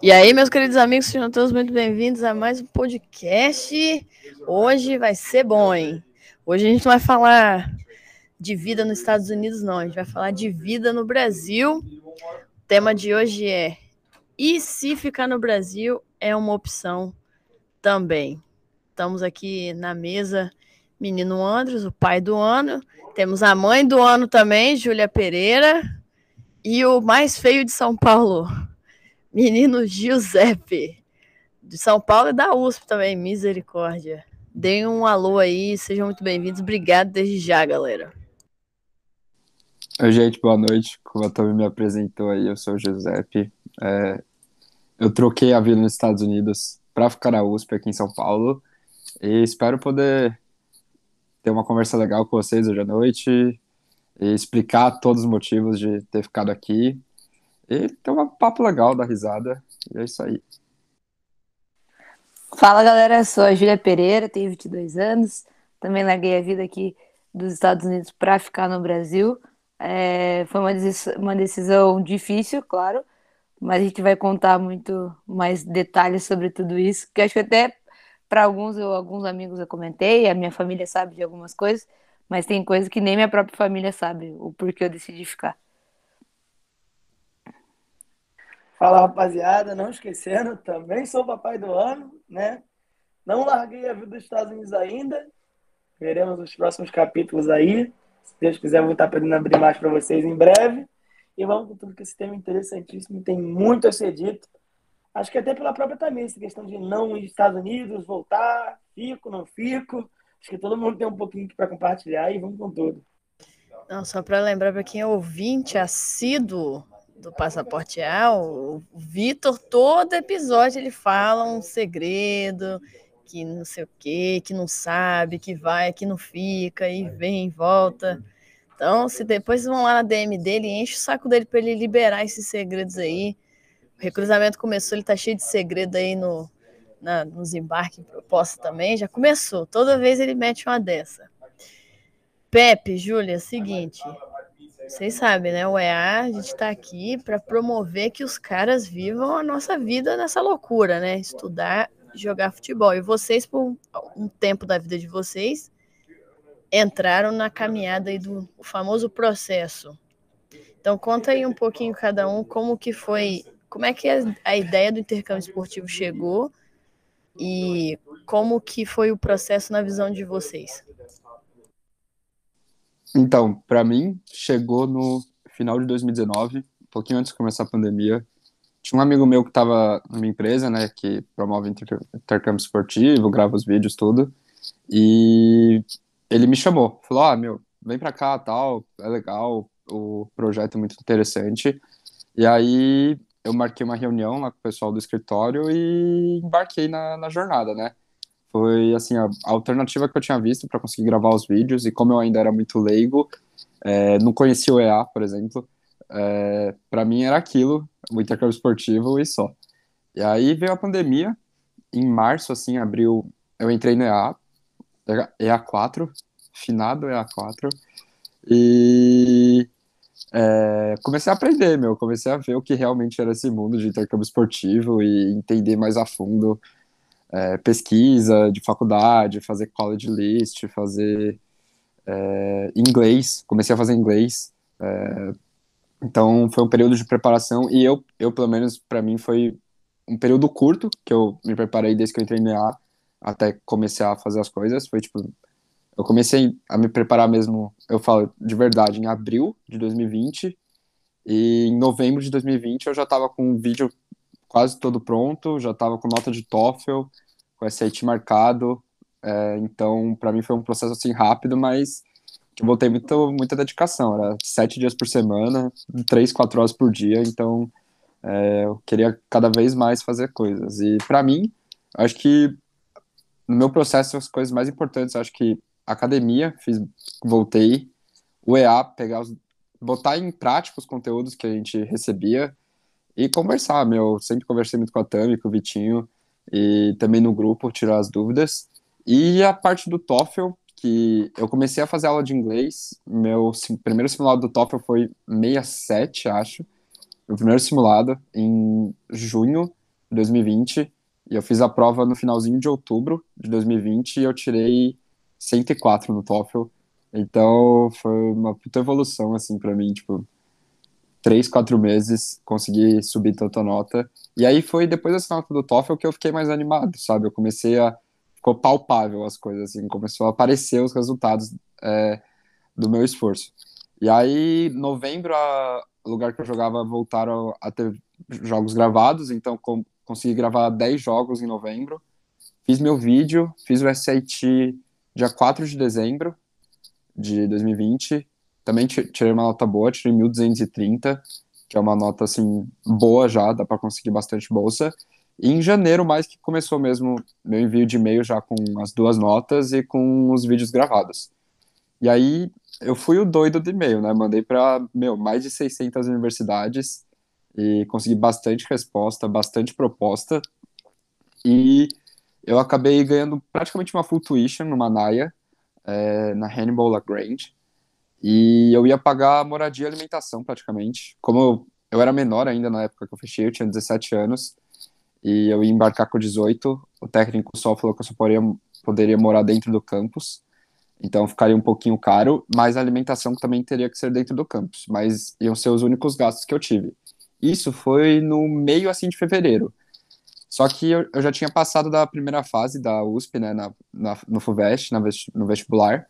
E aí, meus queridos amigos, sejam todos muito bem-vindos a mais um podcast. Hoje vai ser bom, hein? Hoje a gente não vai falar de vida nos Estados Unidos, não. A gente vai falar de vida no Brasil. O tema de hoje é: e se ficar no Brasil é uma opção também? Estamos aqui na mesa, menino Andros, o pai do ano. Temos a mãe do ano também, Júlia Pereira. E o mais feio de São Paulo, menino Giuseppe. De São Paulo e da USP também, misericórdia. Deem um alô aí, sejam muito bem-vindos. Obrigado desde já, galera. Oi, gente, boa noite. Como a Tommy me apresentou aí, eu sou o Giuseppe. É, eu troquei a vida nos Estados Unidos para ficar na USP aqui em São Paulo e espero poder ter uma conversa legal com vocês hoje à noite e explicar todos os motivos de ter ficado aqui e ter um papo legal, dar risada. E é isso aí. Fala galera, eu sou a Júlia Pereira, tenho 22 anos, também larguei a vida aqui dos Estados Unidos para ficar no Brasil. É, foi uma uma decisão difícil, claro, mas a gente vai contar muito mais detalhes sobre tudo isso, que acho que até para alguns, eu, alguns amigos eu comentei, a minha família sabe de algumas coisas, mas tem coisas que nem minha própria família sabe o porquê eu decidi ficar. Fala rapaziada, não esquecendo, também sou papai do ano, né? Não larguei a vida dos Estados Unidos ainda. Veremos os próximos capítulos aí. Se Deus quiser, vou estar podendo abrir mais para vocês em breve. E vamos com tudo que esse tema é interessantíssimo, tem muito a ser dito. Acho que até pela própria essa questão de não ir Estados Unidos, voltar, fico, não fico. Acho que todo mundo tem um pouquinho para compartilhar e vamos com tudo. Não, só para lembrar para quem é ouvinte assíduo do Passaporte A, o Vitor, todo episódio ele fala um segredo, que não sei o quê, que não sabe, que vai, que não fica, e vem e volta. Então, se depois vão lá na DM dele, enche o saco dele para ele liberar esses segredos aí. O recrutamento começou, ele tá cheio de segredo aí no, na, nos embarques proposta também. Já começou, toda vez ele mete uma dessa. Pepe, Júlia, seguinte, vocês sabem, né? O EA, a gente está aqui para promover que os caras vivam a nossa vida nessa loucura, né? Estudar, jogar futebol. E vocês, por um tempo da vida de vocês, entraram na caminhada aí do famoso processo. Então conta aí um pouquinho cada um como que foi, como é que a ideia do intercâmbio esportivo chegou e como que foi o processo na visão de vocês. Então, para mim, chegou no final de 2019, um pouquinho antes de começar a pandemia. Tinha um amigo meu que estava na minha empresa, né, que promove intercâmbio esportivo, grava os vídeos, tudo. E ele me chamou, falou: "Ah, meu, vem para cá, tal, é legal, o projeto é muito interessante". E aí eu marquei uma reunião lá com o pessoal do escritório e embarquei na, na jornada, né? Foi assim a, alternativa que eu tinha visto para conseguir gravar os vídeos e como eu ainda era muito leigo, é, não conhecia o EA, por exemplo, é, para mim era aquilo, o intercâmbio esportivo e só. E aí veio a pandemia, em março assim, abriu, eu entrei no EA, EA4, finado EA4, e é, comecei a aprender, meu, comecei a ver o que realmente era esse mundo de intercâmbio esportivo e entender mais a fundo é, pesquisa de faculdade, fazer college list, fazer é, inglês, comecei a fazer inglês, é, então foi um período de preparação e eu, eu pelo menos para mim foi um período curto que eu me preparei desde que eu entrei no EA até começar a fazer as coisas, foi tipo eu comecei a me preparar mesmo, eu falo de verdade, em abril de 2020 e em novembro de 2020 eu já estava com um vídeo quase todo pronto, já estava com nota de TOEFL, com SAT marcado, é, então para mim foi um processo assim rápido, mas eu voltei muito, muita dedicação, era sete dias por semana, três, quatro horas por dia, então é, eu queria cada vez mais fazer coisas. E para mim, acho que no meu processo as coisas mais importantes, acho que academia, fiz, voltei, o EA, pegar os, botar em prática os conteúdos que a gente recebia, e conversar, meu. Sempre conversei muito com a Tami, com o Vitinho, e também no grupo, tirar as dúvidas. E a parte do TOEFL, que eu comecei a fazer aula de inglês, meu primeiro simulado do TOEFL foi 67, acho. meu primeiro simulado em junho de 2020, e eu fiz a prova no finalzinho de outubro de 2020 e eu tirei 104 no TOEFL. Então foi uma puta evolução, assim, para mim, tipo, três, quatro meses consegui subir tanta nota. E aí foi depois dessa nota do TOEFL que eu fiquei mais animado, sabe? Eu comecei a. Ficou palpável as coisas, assim, começou a aparecer os resultados é, do meu esforço. E aí, novembro, o lugar que eu jogava voltaram a ter jogos gravados, então com, consegui gravar 10 jogos em novembro. Fiz meu vídeo, fiz o SAT dia 4 de dezembro de 2020. Também tirei uma nota boa, tirei 1230, que é uma nota assim boa já, dá para conseguir bastante bolsa. E em janeiro, mais que começou mesmo meu envio de e-mail já com as duas notas e com os vídeos gravados. E aí eu fui o doido de e-mail, né? Mandei para, meu, mais de 600 universidades e consegui bastante resposta, bastante proposta. E eu acabei ganhando praticamente uma full tuition numa NAIA, é, na Hannibal Lagrange. E eu ia pagar moradia e alimentação praticamente. Como eu, eu era menor ainda na época que eu fechei, eu tinha 17 anos, e eu ia embarcar com 18, o técnico só falou que eu só poderia, poderia morar dentro do campus. Então ficaria um pouquinho caro, mas a alimentação também teria que ser dentro do campus, mas iam ser os únicos gastos que eu tive. Isso foi no meio assim de fevereiro. Só que eu, eu já tinha passado da primeira fase da USP, né, na, na no FUVEST, na no vestibular,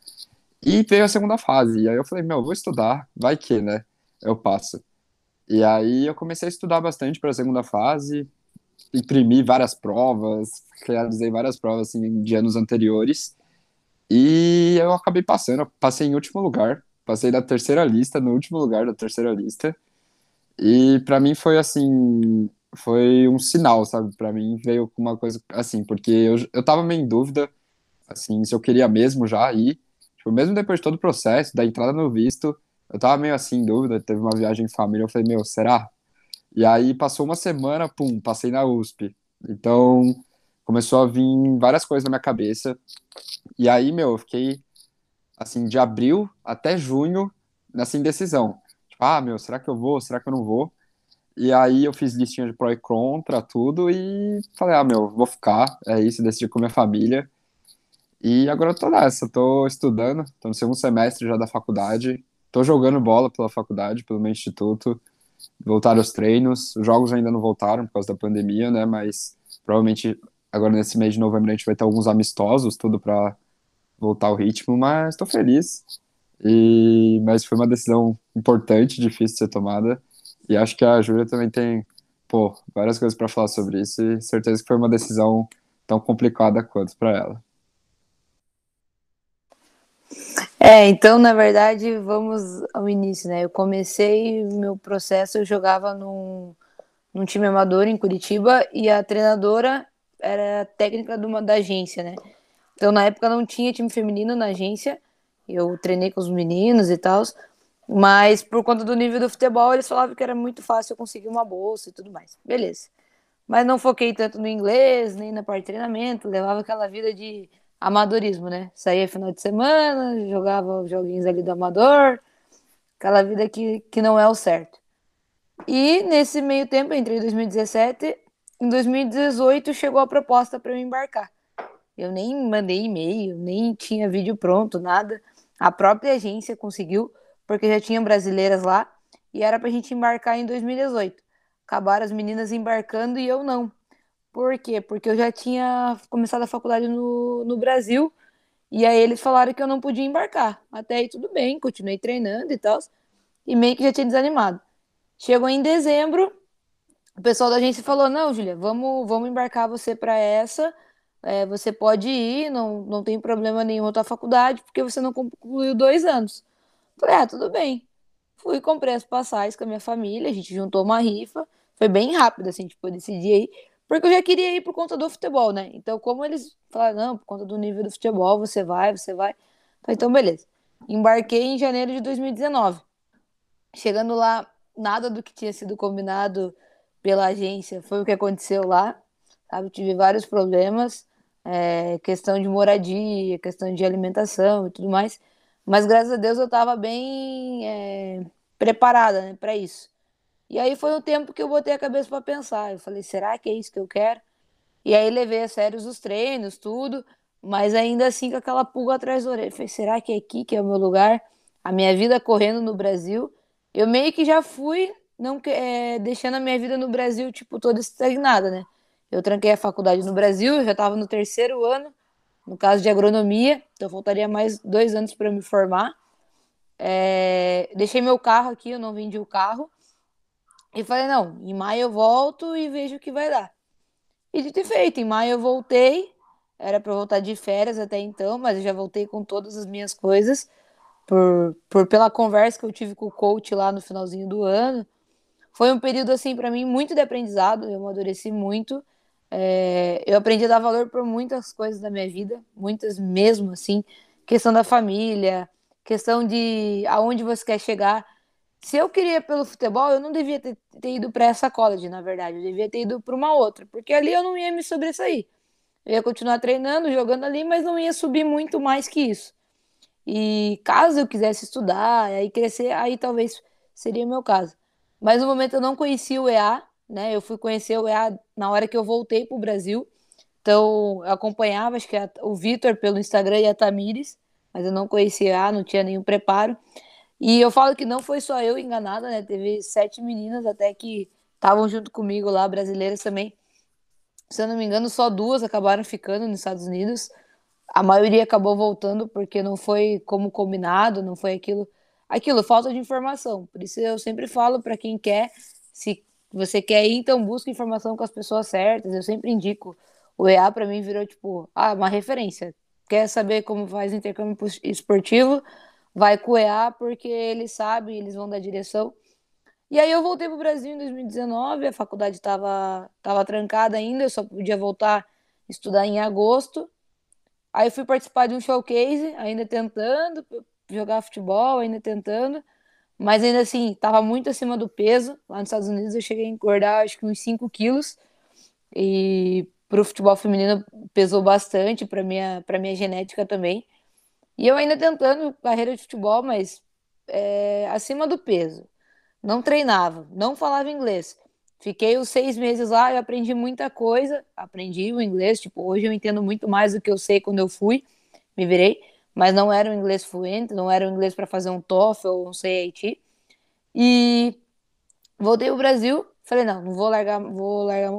e veio a segunda fase. E aí eu falei, meu, vou estudar, vai que, né, eu passo. E aí eu comecei a estudar bastante para a segunda fase, imprimi várias provas, realizei várias provas assim, de anos anteriores, e eu acabei passando, passei em último lugar, passei da terceira lista, no último lugar da terceira lista. E para mim foi assim, foi um sinal, sabe? Para mim veio uma coisa assim, porque eu, eu tava meio em dúvida, assim, se eu queria mesmo já ir. Tipo, mesmo depois de todo o processo, da entrada no visto, eu tava meio assim em dúvida, teve uma viagem em família, eu falei, meu, será? E aí passou uma semana, pum, passei na USP. Então, começou a vir várias coisas na minha cabeça. E aí, meu, eu fiquei, assim, de abril até junho nessa indecisão. Tipo, ah, meu, será que eu vou? Será que eu não vou? E aí eu fiz listinha de pró e contra, tudo, e falei, ah, meu, vou ficar, é isso, decidi com minha família. E agora eu tô nessa, tô estudando, tô no segundo semestre já da faculdade, tô jogando bola pela faculdade, pelo meu instituto, voltaram os treinos, os jogos ainda não voltaram por causa da pandemia, né, mas provavelmente Agora, nesse mês de novembro, a gente vai ter alguns amistosos, tudo para voltar ao ritmo, mas estou feliz. E, mas foi uma decisão importante, difícil de ser tomada. E acho que a Júlia também tem pô, várias coisas para falar sobre isso. E certeza que foi uma decisão tão complicada quanto para ela. É, então, na verdade, vamos ao início, né? Eu comecei meu processo, eu jogava num, num time amador em Curitiba e a treinadora era técnica de uma da agência, né? Então na época não tinha time feminino na agência. Eu treinei com os meninos e tal, mas por conta do nível do futebol, eles falavam que era muito fácil eu conseguir uma bolsa e tudo mais. Beleza. Mas não foquei tanto no inglês, nem na parte de treinamento, levava aquela vida de amadorismo, né? Saía final de semana, jogava os joguinhos ali do amador, aquela vida que, que não é o certo. E nesse meio tempo, entre 2017 em 2018 chegou a proposta para eu embarcar. Eu nem mandei e-mail, nem tinha vídeo pronto, nada. A própria agência conseguiu, porque já tinha brasileiras lá e era para a gente embarcar em 2018. Acabaram as meninas embarcando e eu não. Por quê? Porque eu já tinha começado a faculdade no, no Brasil e aí eles falaram que eu não podia embarcar. Até aí tudo bem, continuei treinando e tal. E meio que já tinha desanimado. Chegou em dezembro, o pessoal da agência falou: não, Julia, vamos, vamos embarcar você para essa. É, você pode ir, não, não tem problema nenhum tua faculdade, porque você não concluiu dois anos. Falei, ah, tudo bem. Fui, comprei as passagens com a minha família, a gente juntou uma rifa. Foi bem rápido, assim, tipo, eu decidi aí, porque eu já queria ir por conta do futebol, né? Então, como eles falaram, não, por conta do nível do futebol, você vai, você vai. Então, beleza. Embarquei em janeiro de 2019. Chegando lá, nada do que tinha sido combinado pela agência foi o que aconteceu lá, sabe? Tive vários problemas, é, questão de moradia, questão de alimentação e tudo mais, mas graças a Deus eu estava bem é, preparada né, para isso. E aí foi um tempo que eu botei a cabeça para pensar. Eu falei, será que é isso que eu quero? E aí levei a sério os treinos, tudo, mas ainda assim com aquela pulga atrás da orelha. falei, será que é aqui que é o meu lugar? A minha vida correndo no Brasil. Eu meio que já fui não é, deixando a minha vida no Brasil, tipo, toda estagnada, né? Eu tranquei a faculdade no Brasil, eu já estava no terceiro ano, no caso de agronomia, então faltaria mais dois anos para me formar. É, deixei meu carro aqui, eu não vendi o carro. E falei, não, em maio eu volto e vejo o que vai dar. E de ter feito, em maio eu voltei, era para voltar de férias até então, mas eu já voltei com todas as minhas coisas, por, por pela conversa que eu tive com o coach lá no finalzinho do ano. Foi um período, assim, para mim, muito de aprendizado, eu amadureci muito. É, eu aprendi a dar valor por muitas coisas da minha vida, muitas mesmo, assim, questão da família, questão de aonde você quer chegar se eu queria pelo futebol, eu não devia ter, ter ido para essa college, na verdade. Eu devia ter ido para uma outra, porque ali eu não ia me sobressair. Eu ia continuar treinando, jogando ali, mas não ia subir muito mais que isso. E caso eu quisesse estudar, aí crescer, aí talvez seria meu caso. Mas no momento eu não conhecia o EA, né? Eu fui conhecer o EA na hora que eu voltei para o Brasil. Então eu acompanhava, acho que a, o Vitor pelo Instagram e a Tamires, mas eu não conhecia o EA, não tinha nenhum preparo. E eu falo que não foi só eu enganada, né? Teve sete meninas até que estavam junto comigo lá, brasileiras também. Se eu não me engano, só duas acabaram ficando nos Estados Unidos. A maioria acabou voltando porque não foi como combinado, não foi aquilo. Aquilo, falta de informação. Por isso eu sempre falo para quem quer, se você quer ir, então busca informação com as pessoas certas. Eu sempre indico. O EA para mim virou tipo, ah, uma referência. Quer saber como faz intercâmbio esportivo? Vai coear porque eles sabem, eles vão dar direção. E aí eu voltei para o Brasil em 2019, a faculdade estava tava trancada ainda, eu só podia voltar a estudar em agosto. Aí fui participar de um showcase, ainda tentando jogar futebol, ainda tentando, mas ainda assim, estava muito acima do peso. Lá nos Estados Unidos eu cheguei a engordar acho que uns 5 quilos. E para o futebol feminino pesou bastante, para minha, minha genética também. E eu ainda tentando carreira de futebol, mas é, acima do peso. Não treinava, não falava inglês. Fiquei os seis meses lá e aprendi muita coisa. Aprendi o inglês, tipo, hoje eu entendo muito mais do que eu sei quando eu fui, me virei. Mas não era um inglês fluente, não era um inglês para fazer um TOEFL ou um CAT. E voltei ao Brasil, falei, não, não vou largar, vou largar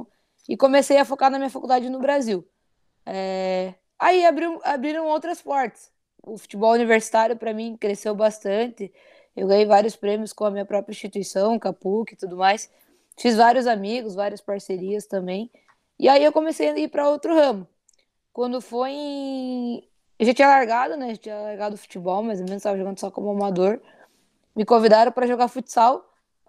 E comecei a focar na minha faculdade no Brasil. É... Aí abriu, abriram outras portas o futebol universitário para mim cresceu bastante. Eu ganhei vários prêmios com a minha própria instituição, Capuc e tudo mais. Fiz vários amigos, várias parcerias também. E aí eu comecei a ir para outro ramo. Quando foi em... Eu já tinha largado, né? Já tinha largado o futebol, mas eu menos estava jogando só como amador. Me convidaram para jogar futsal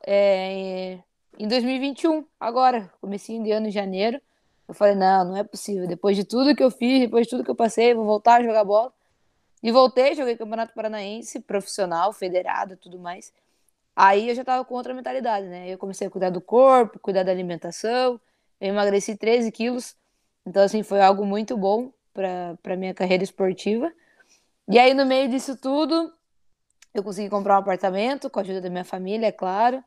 é... em 2021, agora, comecinho de ano, em janeiro. Eu falei, não, não é possível. Depois de tudo que eu fiz, depois de tudo que eu passei, vou voltar a jogar bola. E voltei, joguei Campeonato Paranaense, profissional, federado tudo mais. Aí eu já tava com outra mentalidade, né? Eu comecei a cuidar do corpo, cuidar da alimentação. Eu emagreci 13 quilos. Então, assim, foi algo muito bom para minha carreira esportiva. E aí, no meio disso tudo, eu consegui comprar um apartamento com a ajuda da minha família, é claro.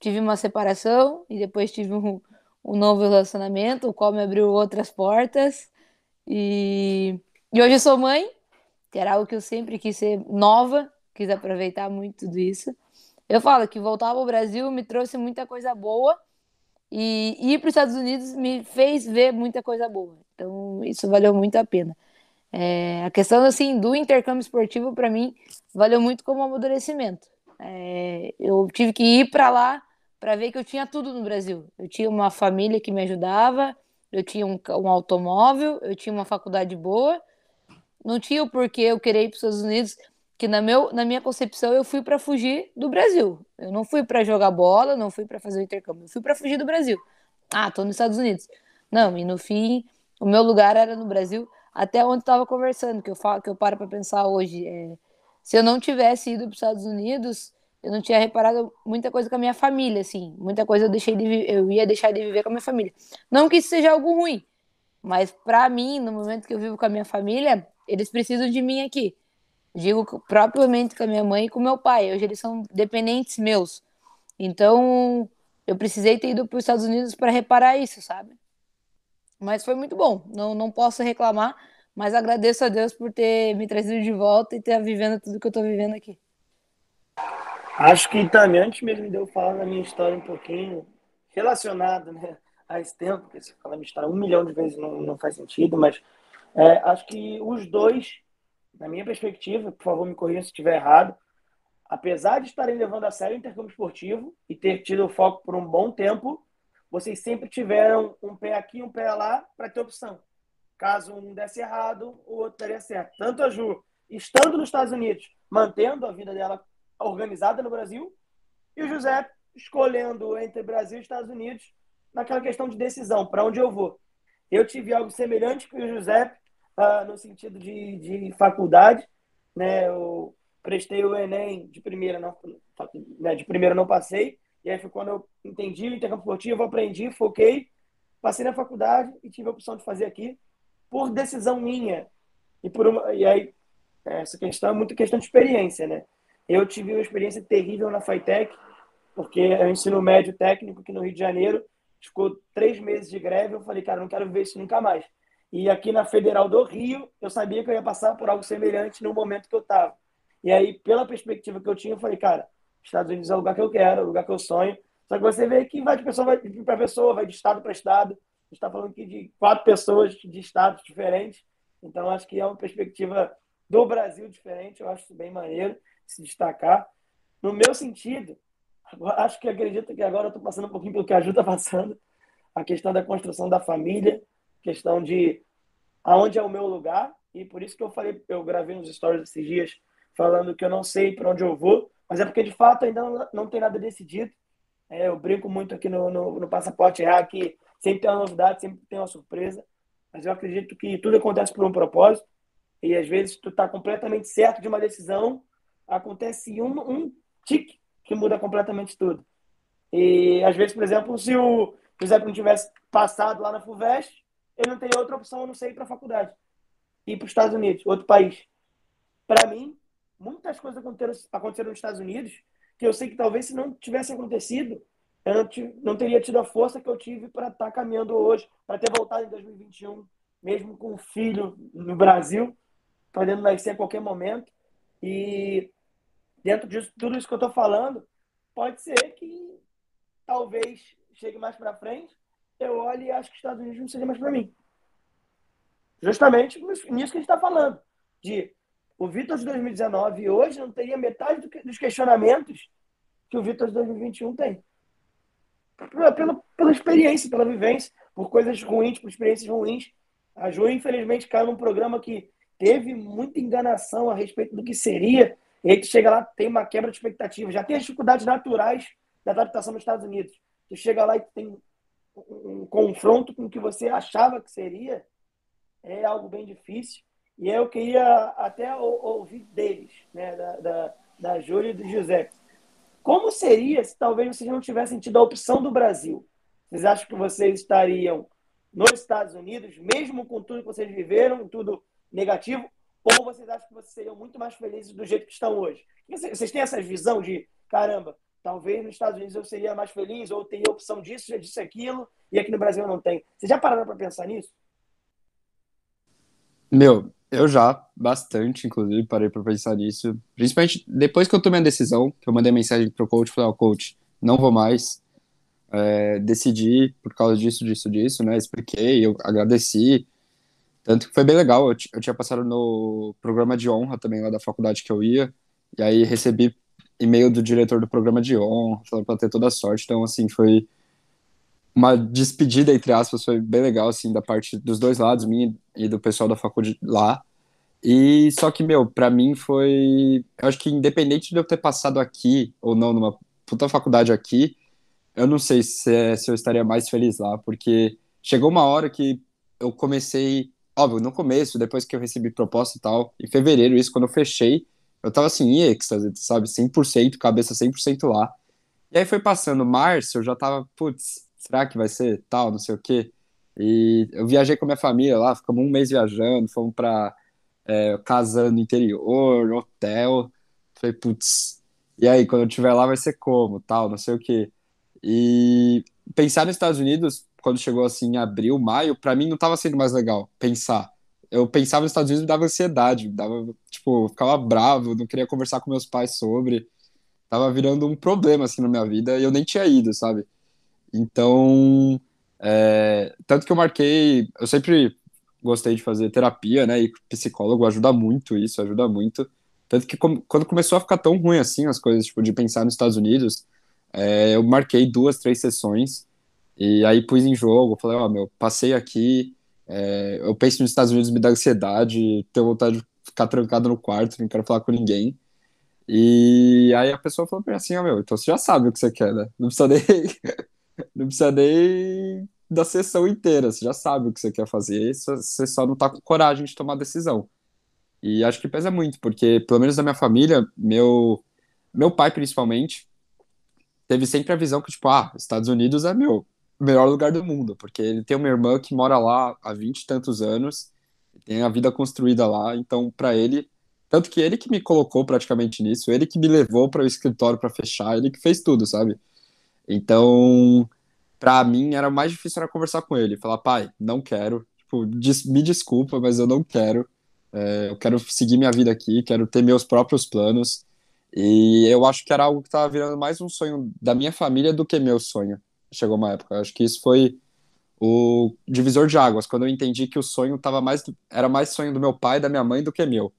Tive uma separação e depois tive um, um novo relacionamento, o qual me abriu outras portas. E, e hoje eu sou mãe, que era algo que eu sempre quis ser nova, quis aproveitar muito disso. Eu falo que voltar ao Brasil me trouxe muita coisa boa e ir para os Estados Unidos me fez ver muita coisa boa. Então, isso valeu muito a pena. É, a questão assim do intercâmbio esportivo para mim valeu muito como amadurecimento. É, eu tive que ir para lá para ver que eu tinha tudo no Brasil. Eu tinha uma família que me ajudava, eu tinha um, um automóvel, eu tinha uma faculdade boa não tinha o porquê eu querer ir para os Estados Unidos, que na, meu, na minha concepção eu fui para fugir do Brasil. Eu não fui para jogar bola, não fui para fazer o intercâmbio, eu fui para fugir do Brasil. Ah, tô nos Estados Unidos. Não, e no fim, o meu lugar era no Brasil, até onde estava conversando, que eu falo, que eu paro para pensar hoje. É, se eu não tivesse ido para os Estados Unidos, eu não tinha reparado muita coisa com a minha família, assim. Muita coisa eu deixei de eu ia deixar de viver com a minha família. Não que isso seja algo ruim, mas para mim, no momento que eu vivo com a minha família, eles precisam de mim aqui. Digo propriamente com a minha mãe e com meu pai. Hoje eles são dependentes meus. Então, eu precisei ter ido para os Estados Unidos para reparar isso, sabe? Mas foi muito bom, não, não posso reclamar, mas agradeço a Deus por ter me trazido de volta e ter vivendo tudo que eu estou vivendo aqui. Acho que também, antes mesmo de eu falar da minha história um pouquinho relacionada né, a esse tempo, porque se falar minha história um milhão de vezes não, não faz sentido, mas é, acho que os dois, na minha perspectiva, por favor me corrija se estiver errado, apesar de estarem levando a sério o intercâmbio esportivo e ter tido o foco por um bom tempo, vocês sempre tiveram um pé aqui, um pé lá, para ter opção. Caso um desse errado, o outro daria certo. Tanto a Ju, estando nos Estados Unidos, mantendo a vida dela organizada no Brasil, e o José escolhendo entre Brasil e Estados Unidos naquela questão de decisão, para onde eu vou. Eu tive algo semelhante com o José, uh, no sentido de, de faculdade. Né? Eu prestei o Enem de primeira, não, né, de primeira não passei, e aí foi quando eu entendi o intercâmbio esportivo, aprendi, foquei, passei na faculdade e tive a opção de fazer aqui por decisão minha. E, por uma, e aí, essa questão é muito questão de experiência, né? Eu tive uma experiência terrível na FITEC, porque é o ensino médio técnico aqui no Rio de Janeiro ficou três meses de greve. Eu falei, cara, não quero ver isso nunca mais. E aqui na Federal do Rio, eu sabia que eu ia passar por algo semelhante no momento que eu estava. E aí, pela perspectiva que eu tinha, eu falei, cara, Estados Unidos é o lugar que eu quero, é o lugar que eu sonho. Só que você vê que vai de pessoa para pessoa, vai de estado para estado. A gente está falando aqui de quatro pessoas de estados diferentes. Então, acho que é uma perspectiva do Brasil diferente. Eu acho bem maneiro se destacar. No meu sentido, acho que acredito que agora eu estou passando um pouquinho pelo que a Ju está passando. A questão da construção da família, questão de aonde é o meu lugar. E por isso que eu falei, eu gravei uns stories esses dias falando que eu não sei para onde eu vou, mas é porque de fato ainda não, não tem nada decidido. É, eu brinco muito aqui no, no, no Passaporte errar que sempre tem uma novidade, sempre tem uma surpresa. Mas eu acredito que tudo acontece por um propósito. E às vezes tu está completamente certo de uma decisão, acontece um, um tique que muda completamente tudo. E às vezes, por exemplo, se o José não tivesse passado lá na FUVEST, ele não teria outra opção a não ser ir para a faculdade. Ir para os Estados Unidos, outro país. Para mim, muitas coisas aconteceram, nos Estados Unidos que eu sei que talvez se não tivesse acontecido, eu não, não teria tido a força que eu tive para estar tá caminhando hoje, para ter voltado em 2021, mesmo com um filho no Brasil, podendo nascer a qualquer momento. E dentro de tudo isso que eu estou falando, pode ser que talvez chegue mais para frente, eu olhe e acho que os Estados Unidos não seja mais para mim. Justamente nisso que a gente está falando, de o Vitor de 2019 hoje não teria metade do que, dos questionamentos que o Vitor de 2021 tem. Pela, pela, experiência, pela vivência, por coisas ruins, por experiências ruins. A Ju, infelizmente, caiu num programa que teve muita enganação a respeito do que seria. E aí tu chega lá, tem uma quebra de expectativa. Já tem as dificuldades naturais da adaptação nos Estados Unidos. Tu chega lá e tem um confronto com o que você achava que seria, é algo bem difícil. E eu queria até ouvir deles, né, da, da, da Júlia e do José. Como seria se talvez vocês não tivessem tido a opção do Brasil? Vocês acham que vocês estariam nos Estados Unidos, mesmo com tudo que vocês viveram, tudo negativo? Ou vocês acham que vocês seriam muito mais felizes do jeito que estão hoje? Vocês têm essa visão de, caramba, talvez nos Estados Unidos eu seria mais feliz, ou teria opção disso, disso, aquilo, e aqui no Brasil eu não tenho. Vocês já pararam para pensar nisso? Meu, eu já, bastante, inclusive, parei para pensar nisso. Principalmente depois que eu tomei a decisão, que eu mandei mensagem pro coach, falei, ó, oh, coach, não vou mais. É, decidi por causa disso, disso, disso, né? Expliquei, eu agradeci. Tanto que foi bem legal. Eu, eu tinha passado no programa de honra também lá da faculdade que eu ia. E aí recebi e-mail do diretor do programa de honra, falando para ter toda a sorte. Então, assim, foi uma despedida, entre aspas, foi bem legal, assim, da parte dos dois lados, minha e do pessoal da faculdade lá. E só que, meu, para mim foi. Eu acho que independente de eu ter passado aqui ou não numa puta faculdade aqui, eu não sei se, se eu estaria mais feliz lá, porque chegou uma hora que eu comecei. Óbvio, no começo, depois que eu recebi proposta e tal, em fevereiro, isso, quando eu fechei, eu tava assim, em êxtase, sabe? 100%, cabeça 100% lá. E aí foi passando março, eu já tava, putz, será que vai ser tal, não sei o quê? E eu viajei com a minha família lá, ficamos um mês viajando, fomos pra é, casa no interior, hotel. Falei, putz, e aí, quando eu estiver lá vai ser como, tal, não sei o quê. E pensar nos Estados Unidos, quando chegou assim em abril, maio, para mim não estava sendo mais legal pensar. Eu pensava nos Estados Unidos me dava ansiedade, me dava, tipo, ficava bravo, não queria conversar com meus pais sobre. Tava virando um problema assim na minha vida e eu nem tinha ido, sabe? Então, é, tanto que eu marquei, eu sempre gostei de fazer terapia, né? E psicólogo ajuda muito isso, ajuda muito. Tanto que quando começou a ficar tão ruim assim as coisas, tipo, de pensar nos Estados Unidos, é, eu marquei duas, três sessões e aí pus em jogo, falei, ó, oh, meu, passei aqui, é, eu penso nos Estados Unidos me dá ansiedade, tenho vontade de ficar trancado no quarto, não quero falar com ninguém. E aí a pessoa falou pra mim assim, ó, oh, meu, então você já sabe o que você quer, né? Não precisa nem, não precisa nem da sessão inteira, você já sabe o que você quer fazer, você só não tá com coragem de tomar decisão. E acho que pesa muito, porque, pelo menos na minha família, meu, meu pai, principalmente, teve sempre a visão que, tipo, ah, Estados Unidos é meu melhor lugar do mundo, porque ele tem uma irmã que mora lá há vinte e tantos anos, tem a vida construída lá, então, para ele, tanto que ele que me colocou praticamente nisso, ele que me levou para o escritório para fechar, ele que fez tudo, sabe? Então, para mim era mais difícil era conversar com ele, falar, pai, não quero, tipo, me desculpa, mas eu não quero. É, eu quero seguir minha vida aqui, quero ter meus próprios planos. E eu acho que era algo que estava virando mais um sonho da minha família do que meu sonho. Chegou uma época. Acho que isso foi o divisor de águas, quando eu entendi que o sonho tava mais, era mais sonho do meu pai da minha mãe do que meu.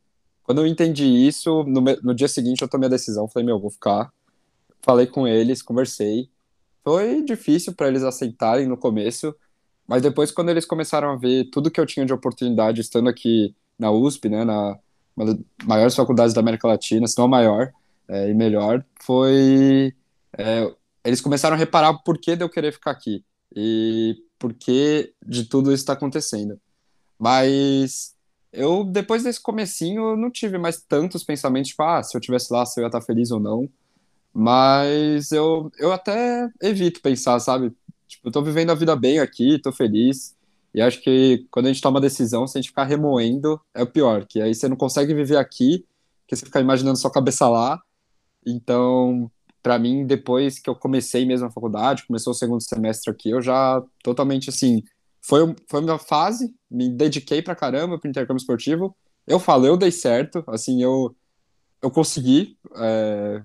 Quando eu entendi isso, no, no dia seguinte eu tomei a decisão, falei, meu, vou ficar. Falei com eles, conversei. Foi difícil para eles aceitarem no começo, mas depois, quando eles começaram a ver tudo que eu tinha de oportunidade estando aqui na USP, né, na uma das maiores faculdades da América Latina, se não a maior é, e melhor, foi é, eles começaram a reparar o porquê de eu querer ficar aqui e porquê de tudo isso está acontecendo. Mas eu depois desse comecinho eu não tive mais tantos pensamentos tipo, ah, se eu tivesse lá, se eu ia estar feliz ou não. Mas eu, eu até evito pensar, sabe? Tipo, eu tô vivendo a vida bem aqui, tô feliz. E acho que quando a gente toma decisão, se a gente ficar remoendo, é o pior, que aí você não consegue viver aqui, que você fica imaginando sua cabeça lá. Então, para mim, depois que eu comecei mesmo a faculdade, começou o segundo semestre aqui, eu já totalmente assim, foi, foi uma fase, me dediquei pra caramba pro intercâmbio esportivo. Eu falo, eu dei certo, assim, eu, eu consegui é,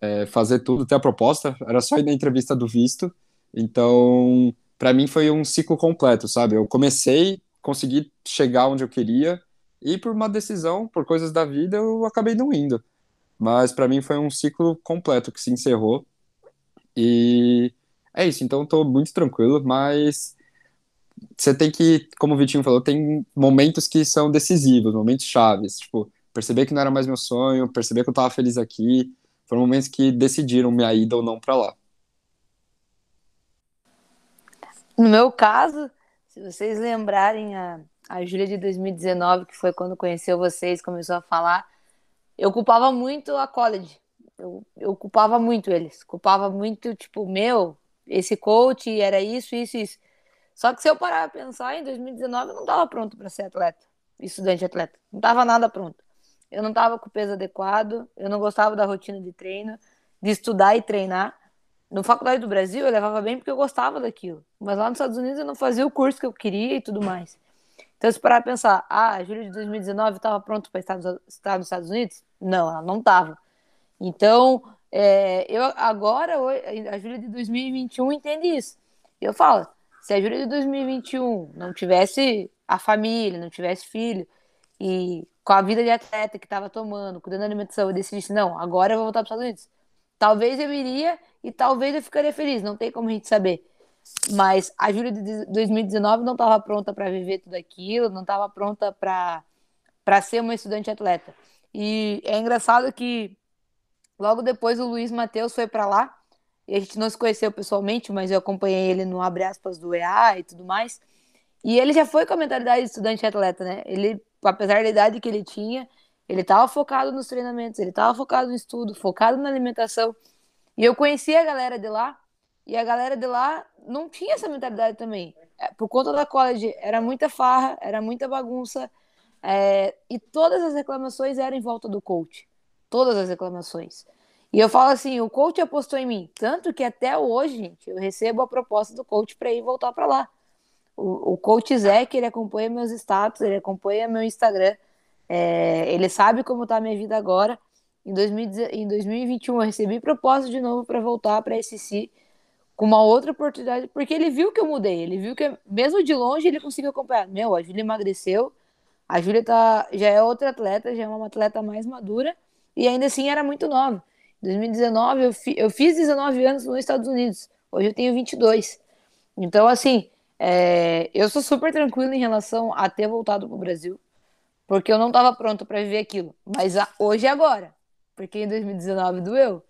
é, fazer tudo, ter a proposta, era só ir na entrevista do visto. Então, para mim foi um ciclo completo, sabe? Eu comecei, consegui chegar onde eu queria e por uma decisão, por coisas da vida, eu acabei não indo. Mas para mim foi um ciclo completo que se encerrou. E é isso, então estou muito tranquilo, mas você tem que, como o Vitinho falou, tem momentos que são decisivos, momentos chaves, tipo, perceber que não era mais meu sonho, perceber que eu estava feliz aqui, foram momentos que decidiram minha ida ou não para lá. No meu caso, se vocês lembrarem a, a Júlia de 2019, que foi quando conheceu vocês, começou a falar, eu culpava muito a college. Eu, eu culpava muito eles. Culpava muito, tipo, meu, esse coach era isso, isso, isso. Só que se eu parar a pensar, em 2019 eu não estava pronto para ser atleta, estudante atleta. Não estava nada pronto. Eu não estava com o peso adequado, eu não gostava da rotina de treino, de estudar e treinar. No Faculdade do Brasil eu levava bem porque eu gostava daquilo. Mas lá nos Estados Unidos eu não fazia o curso que eu queria e tudo mais. Então, se parar a pensar, ah, Júlia de 2019 estava pronto para estar nos Estados Unidos? Não, ela não estava. Então, é, eu agora, a Júlia de 2021 entende isso. Eu falo, se a Júlia de 2021 não tivesse a família, não tivesse filho, e com a vida de atleta que estava tomando, cuidando da alimentação, eu decidisse, não, agora eu vou voltar para os Estados Unidos. Talvez eu iria e talvez eu ficaria feliz, não tem como a gente saber. Mas a Júlia de 2019 não estava pronta para viver tudo aquilo, não estava pronta para ser uma estudante atleta. E é engraçado que logo depois o Luiz Matheus foi para lá, e a gente não se conheceu pessoalmente, mas eu acompanhei ele no abre aspas do EA e tudo mais. E ele já foi com a mentalidade de estudante atleta, né? Ele, apesar da idade que ele tinha, ele estava focado nos treinamentos, ele estava focado no estudo, focado na alimentação. E eu conheci a galera de lá, e a galera de lá não tinha essa mentalidade também. É, por conta da college, era muita farra, era muita bagunça, é, e todas as reclamações eram em volta do coach. Todas as reclamações. E eu falo assim, o coach apostou em mim, tanto que até hoje, gente, eu recebo a proposta do coach para ir voltar para lá. O, o coach Zé, que ele acompanha meus status, ele acompanha meu Instagram, é, ele sabe como tá a minha vida agora. Em, 2000, em 2021 eu recebi proposta de novo para voltar para SC com uma outra oportunidade, porque ele viu que eu mudei, ele viu que mesmo de longe ele conseguiu acompanhar. Meu, a Júlia emagreceu, a Júlia tá, já é outra atleta, já é uma atleta mais madura e ainda assim era muito nova. Em 2019 eu, fi, eu fiz 19 anos nos Estados Unidos, hoje eu tenho 22. Então, assim, é, eu sou super tranquilo em relação a ter voltado para o Brasil, porque eu não estava pronto para viver aquilo. Mas a, hoje é agora, porque em 2019 doeu.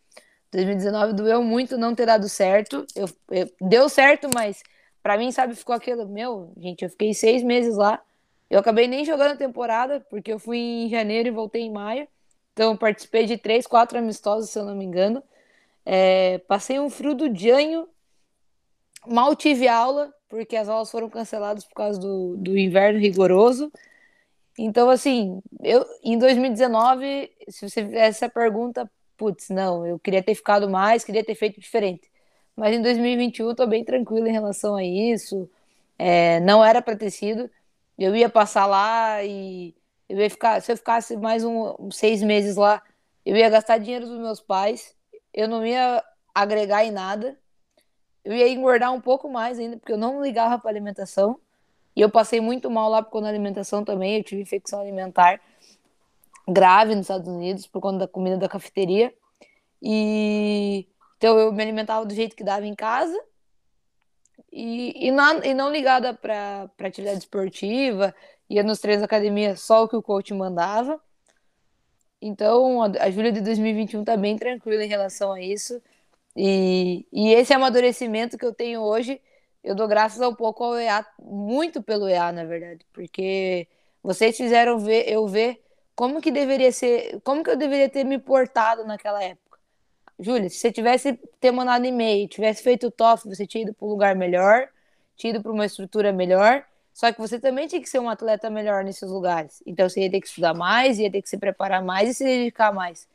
2019 doeu muito não ter dado certo. Eu, eu deu certo, mas para mim, sabe, ficou aquilo. Meu, gente, eu fiquei seis meses lá. Eu acabei nem jogando a temporada, porque eu fui em janeiro e voltei em maio. Então, eu participei de três, quatro amistosos, se eu não me engano. É, passei um frio do Janho. Mal tive aula, porque as aulas foram canceladas por causa do, do inverno rigoroso. Então, assim, eu em 2019, se você fizesse essa pergunta, putz, não, eu queria ter ficado mais, queria ter feito diferente. Mas em 2021 eu tô bem tranquilo em relação a isso. É, não era para ter sido. Eu ia passar lá e eu ia ficar, se eu ficasse mais um, seis meses lá, eu ia gastar dinheiro dos meus pais, eu não ia agregar em nada, eu ia engordar um pouco mais ainda, porque eu não ligava para alimentação. E eu passei muito mal lá por conta da alimentação também, eu tive infecção alimentar grave nos Estados Unidos por conta da comida da cafeteria. E então eu me alimentava do jeito que dava em casa e, e, não, e não ligada para atividade esportiva, ia nos treinos da academia só o que o coach mandava. Então a, a Júlia de 2021 tá bem tranquila em relação a isso. E, e esse amadurecimento que eu tenho hoje, eu dou graças um pouco ao EA, muito pelo EA, na verdade, porque vocês fizeram ver, eu ver como que deveria ser, como que eu deveria ter me portado naquela época? Júlia, se você tivesse ter mandado e-mail, tivesse feito o TOEFL, você tinha ido para um lugar melhor, tinha ido para uma estrutura melhor, só que você também tinha que ser um atleta melhor nesses lugares. Então você ia ter que estudar mais, ia ter que se preparar mais e se dedicar mais.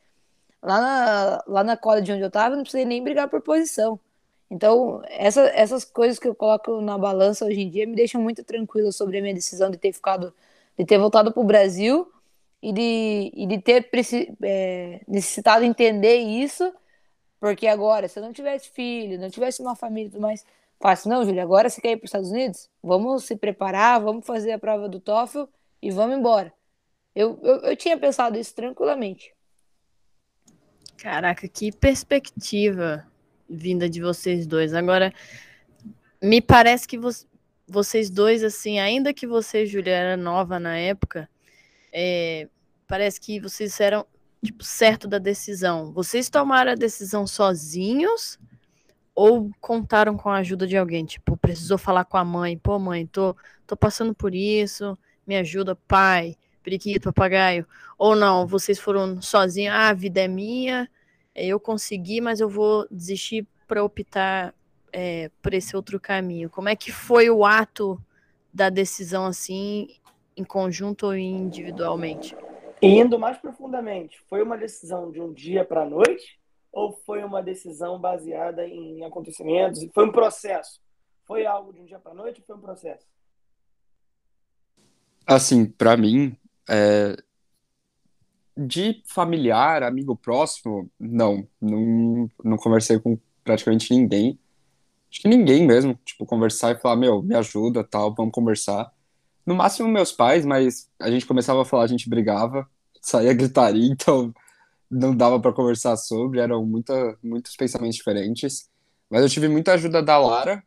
Lá na, lá na college onde eu estava, não precisei nem brigar por posição. Então, essa, essas coisas que eu coloco na balança hoje em dia me deixam muito tranquila sobre a minha decisão de ter ficado, de ter voltado para o Brasil e de, e de ter é, necessitado entender isso, porque agora, se eu não tivesse filho, não tivesse uma família e tudo mais, fácil, não, Júlia, agora você quer ir para os Estados Unidos? Vamos se preparar, vamos fazer a prova do TOEFL e vamos embora. Eu, eu, eu tinha pensado isso tranquilamente. Caraca, que perspectiva vinda de vocês dois. Agora, me parece que vo vocês dois, assim, ainda que você, Júlia, era nova na época, é, parece que vocês eram tipo, certo da decisão. Vocês tomaram a decisão sozinhos ou contaram com a ajuda de alguém? Tipo, precisou falar com a mãe, pô, mãe, tô, tô passando por isso, me ajuda, pai, periquito, papagaio. Ou não, vocês foram sozinhos, ah, a vida é minha, eu consegui, mas eu vou desistir para optar é, por esse outro caminho. Como é que foi o ato da decisão assim em conjunto ou individualmente? Indo mais profundamente, foi uma decisão de um dia para a noite ou foi uma decisão baseada em acontecimentos? Foi um processo? Foi algo de um dia para a noite ou foi um processo? Assim, para mim, é... de familiar, amigo próximo, não, não, não conversei com praticamente ninguém. Acho que ninguém mesmo, tipo, conversar e falar, meu, me ajuda, tal, vamos conversar. No máximo meus pais, mas a gente começava a falar, a gente brigava, saía gritaria, então não dava para conversar sobre, eram muita, muitos pensamentos diferentes. Mas eu tive muita ajuda da Lara,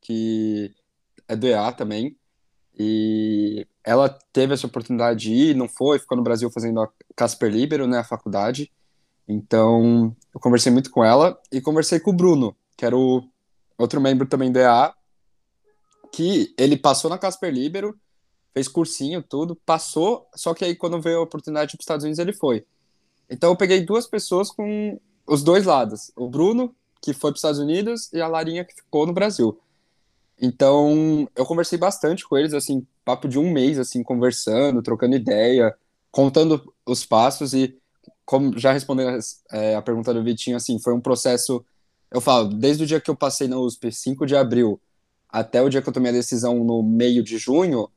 que é do EA também, e ela teve essa oportunidade de ir, não foi, ficou no Brasil fazendo a Casper Libero, né, a faculdade. Então, eu conversei muito com ela e conversei com o Bruno, que era o outro membro também do EA, que ele passou na Casper Libero, fez cursinho, tudo, passou, só que aí quando veio a oportunidade para os Estados Unidos ele foi. Então eu peguei duas pessoas com os dois lados, o Bruno, que foi para os Estados Unidos, e a Larinha, que ficou no Brasil. Então eu conversei bastante com eles, assim, papo de um mês, assim, conversando, trocando ideia, contando os passos, e como já respondendo é, a pergunta do Vitinho, assim, foi um processo, eu falo, desde o dia que eu passei na USP, 5 de abril, até o dia que eu tomei a decisão no meio de junho,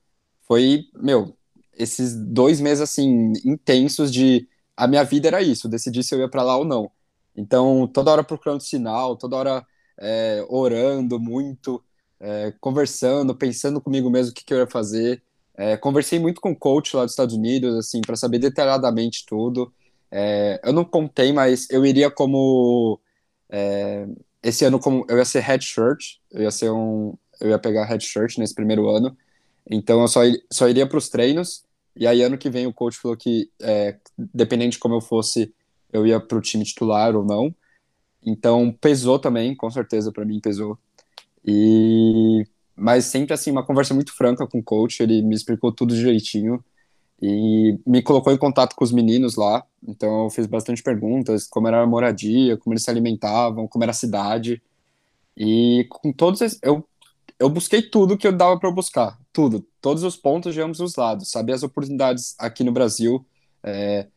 foi, meu, esses dois meses, assim, intensos de, a minha vida era isso, decidir se eu ia para lá ou não. Então, toda hora procurando sinal, toda hora é, orando muito, é, conversando, pensando comigo mesmo o que, que eu ia fazer. É, conversei muito com o coach lá dos Estados Unidos, assim, para saber detalhadamente tudo. É, eu não contei, mas eu iria como é, esse ano como eu ia ser head shirt, eu ia ser um, eu ia pegar head shirt nesse primeiro ano. Então eu só, só iria para os treinos. E aí ano que vem o coach falou que é, dependente de como eu fosse, eu ia para o time titular ou não. Então pesou também, com certeza para mim pesou. E mas sempre assim uma conversa muito franca com o coach, ele me explicou tudo direitinho e me colocou em contato com os meninos lá. Então eu fiz bastante perguntas, como era a moradia, como eles se alimentavam, como era a cidade. E com todos esses, eu eu busquei tudo que eu dava para buscar, tudo, todos os pontos de ambos os lados, saber as oportunidades aqui no Brasil, é,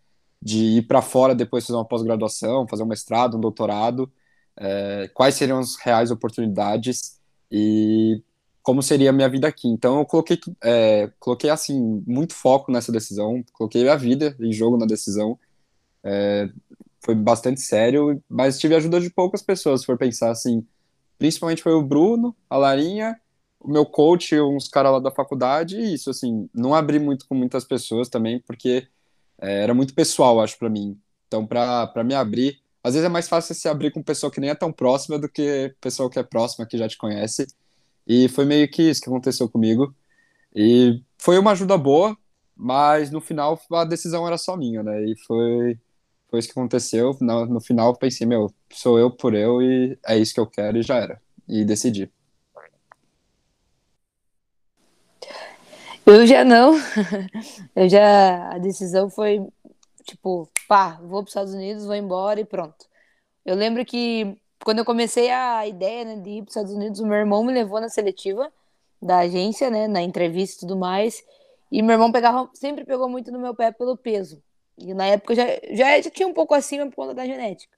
de ir para fora depois fazer uma pós-graduação, fazer um mestrado, um doutorado, é, quais seriam as reais oportunidades e como seria a minha vida aqui. Então eu coloquei, é, coloquei assim muito foco nessa decisão, coloquei a vida em jogo na decisão. É, foi bastante sério, mas tive a ajuda de poucas pessoas, se for pensar assim. Principalmente foi o Bruno, a Larinha, o meu coach, uns caras lá da faculdade, e isso, assim, não abri muito com muitas pessoas também, porque é, era muito pessoal, acho, para mim. Então, para me abrir, às vezes é mais fácil se abrir com pessoa que nem é tão próxima do que pessoa que é próxima, que já te conhece. E foi meio que isso que aconteceu comigo. E foi uma ajuda boa, mas no final a decisão era só minha, né? E foi, foi isso que aconteceu. No, no final pensei, meu, sou eu por eu e é isso que eu quero e já era. E decidi. Eu já não. Eu já. A decisão foi tipo, pá, vou para os Estados Unidos, vou embora e pronto. Eu lembro que quando eu comecei a ideia né, de ir para os Estados Unidos, o meu irmão me levou na seletiva da agência, né, na entrevista e tudo mais. E meu irmão pegava, sempre pegou muito no meu pé pelo peso. E na época já, já, tinha um pouco acima por conta da genética.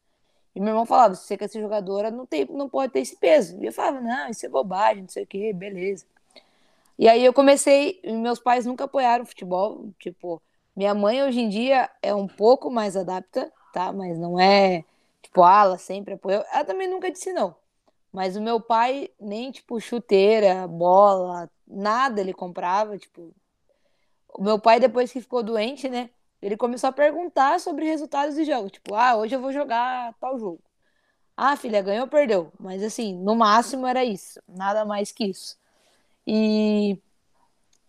E meu irmão falava: se você quer ser jogadora, não, tem, não pode ter esse peso. E eu falava: não, isso é bobagem, não sei o que, beleza. E aí eu comecei, meus pais nunca apoiaram futebol. Tipo, minha mãe hoje em dia é um pouco mais adapta, tá? Mas não é Tipo, ah, ela sempre apoiou. Ela também nunca disse não. Mas o meu pai, nem, tipo, chuteira, bola, nada ele comprava. Tipo, o meu pai, depois que ficou doente, né? Ele começou a perguntar sobre resultados de jogos. Tipo, ah, hoje eu vou jogar tal jogo. Ah, filha, ganhou ou perdeu? Mas assim, no máximo era isso. Nada mais que isso. E,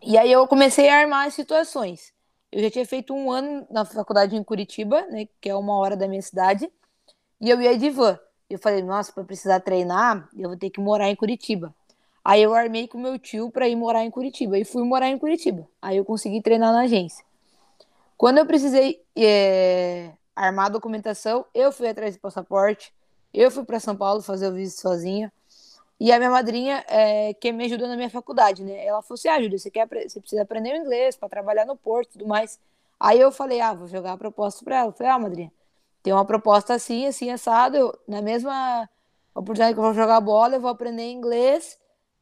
e aí eu comecei a armar as situações. Eu já tinha feito um ano na faculdade em Curitiba, né? Que é uma hora da minha cidade. E eu ia de van. Eu falei, nossa, para precisar treinar, eu vou ter que morar em Curitiba. Aí eu armei com meu tio para ir morar em Curitiba. E fui morar em Curitiba. Aí eu consegui treinar na agência. Quando eu precisei é, armar a documentação, eu fui atrás do passaporte. Eu fui para São Paulo fazer o visto sozinha. E a minha madrinha, é, que me ajudou na minha faculdade, né? Ela falou assim: ah, Júlia, você, quer, você precisa aprender o inglês para trabalhar no porto e tudo mais. Aí eu falei: ah, vou jogar a proposta para ela. Eu falei: ah, madrinha, tem uma proposta assim, assim, assado. Eu, na mesma oportunidade que eu vou jogar bola, eu vou aprender inglês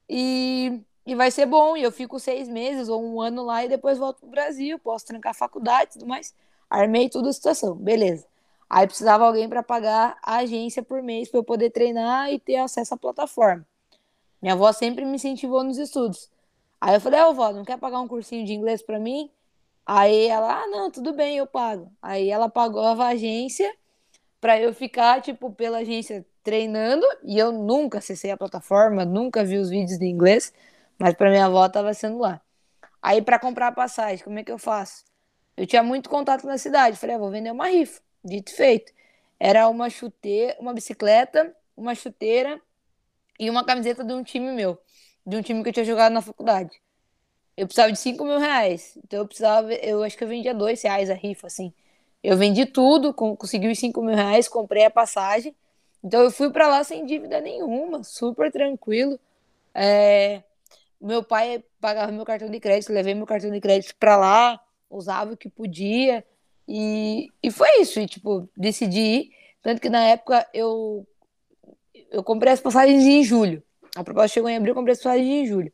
e, e vai ser bom. E eu fico seis meses ou um ano lá e depois volto pro Brasil. Posso trancar faculdade e tudo mais. Armei tudo a situação, beleza. Aí precisava alguém para pagar a agência por mês para eu poder treinar e ter acesso à plataforma. Minha avó sempre me incentivou nos estudos. Aí eu falei, ô oh, vó, não quer pagar um cursinho de inglês para mim? Aí ela, ah, não, tudo bem, eu pago. Aí ela pagou a agência para eu ficar, tipo, pela agência treinando, e eu nunca acessei a plataforma, nunca vi os vídeos de inglês, mas para minha avó tava sendo lá. Aí para comprar passagem, como é que eu faço? Eu tinha muito contato na cidade, falei, ah, vou vender uma rifa, dito feito. Era uma chuteira, uma bicicleta, uma chuteira e uma camiseta de um time meu, de um time que eu tinha jogado na faculdade eu precisava de 5 mil reais. Então eu precisava, eu acho que eu vendia dois reais a rifa, assim. Eu vendi tudo, consegui os 5 mil reais, comprei a passagem. Então eu fui para lá sem dívida nenhuma, super tranquilo. É, meu pai pagava meu cartão de crédito, levei meu cartão de crédito para lá, usava o que podia. E, e foi isso, e tipo, decidi ir. Tanto que na época eu, eu comprei as passagens em julho. A proposta chegou em abril, eu comprei as passagens em julho.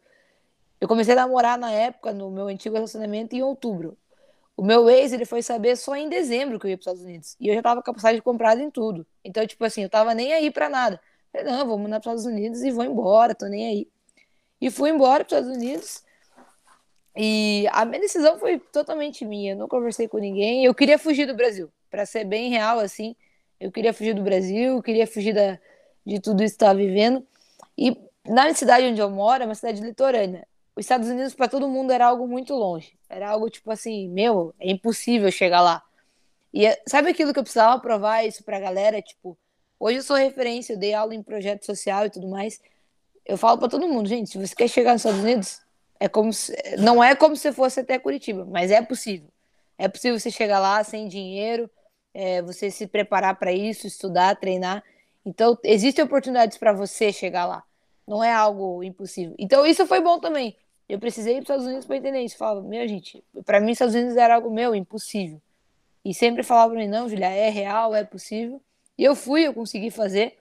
Eu comecei a namorar na época, no meu antigo relacionamento, em outubro. O meu ex, ele foi saber só em dezembro que eu ia para os Estados Unidos. E eu já tava com a passagem comprada em tudo. Então, tipo assim, eu tava nem aí para nada. Falei, não, mandar para os Estados Unidos e vou embora, tô nem aí. E fui embora para os Estados Unidos. E a minha decisão foi totalmente minha. Não conversei com ninguém. Eu queria fugir do Brasil. Para ser bem real, assim, eu queria fugir do Brasil, eu queria fugir da, de tudo isso que estava vivendo. E na cidade onde eu moro, é uma cidade litorânea os Estados Unidos para todo mundo era algo muito longe. Era algo tipo assim, meu, é impossível chegar lá. E é, sabe aquilo que eu precisava provar isso pra galera? Tipo, hoje eu sou referência, eu dei aula em projeto social e tudo mais. Eu falo para todo mundo, gente, se você quer chegar nos Estados Unidos, é como se, não é como se fosse até Curitiba, mas é possível. É possível você chegar lá sem dinheiro, é, você se preparar para isso, estudar, treinar. Então, existem oportunidades para você chegar lá. Não é algo impossível. Então, isso foi bom também. Eu precisei ir para os Estados Unidos para entender isso. Falava, meu, gente, para mim, os Estados Unidos era algo meu, impossível. E sempre falava para mim, não, Julia, é real, é possível. E eu fui, eu consegui fazer.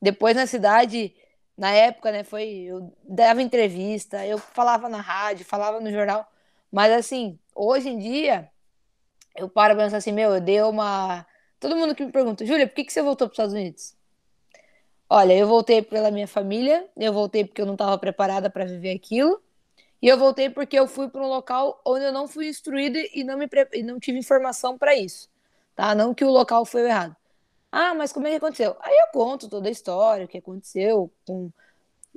Depois na cidade, na época, né, foi, eu dava entrevista, eu falava na rádio, falava no jornal. Mas assim, hoje em dia, eu paro pra pensar assim, meu, eu dei uma. Todo mundo que me pergunta, Júlia, por que, que você voltou para os Estados Unidos? Olha, eu voltei pela minha família, eu voltei porque eu não estava preparada para viver aquilo. E eu voltei porque eu fui para um local onde eu não fui instruída e não, me e não tive informação para isso. Tá? Não que o local foi errado. Ah, mas como é que aconteceu? Aí eu conto toda a história, o que aconteceu, com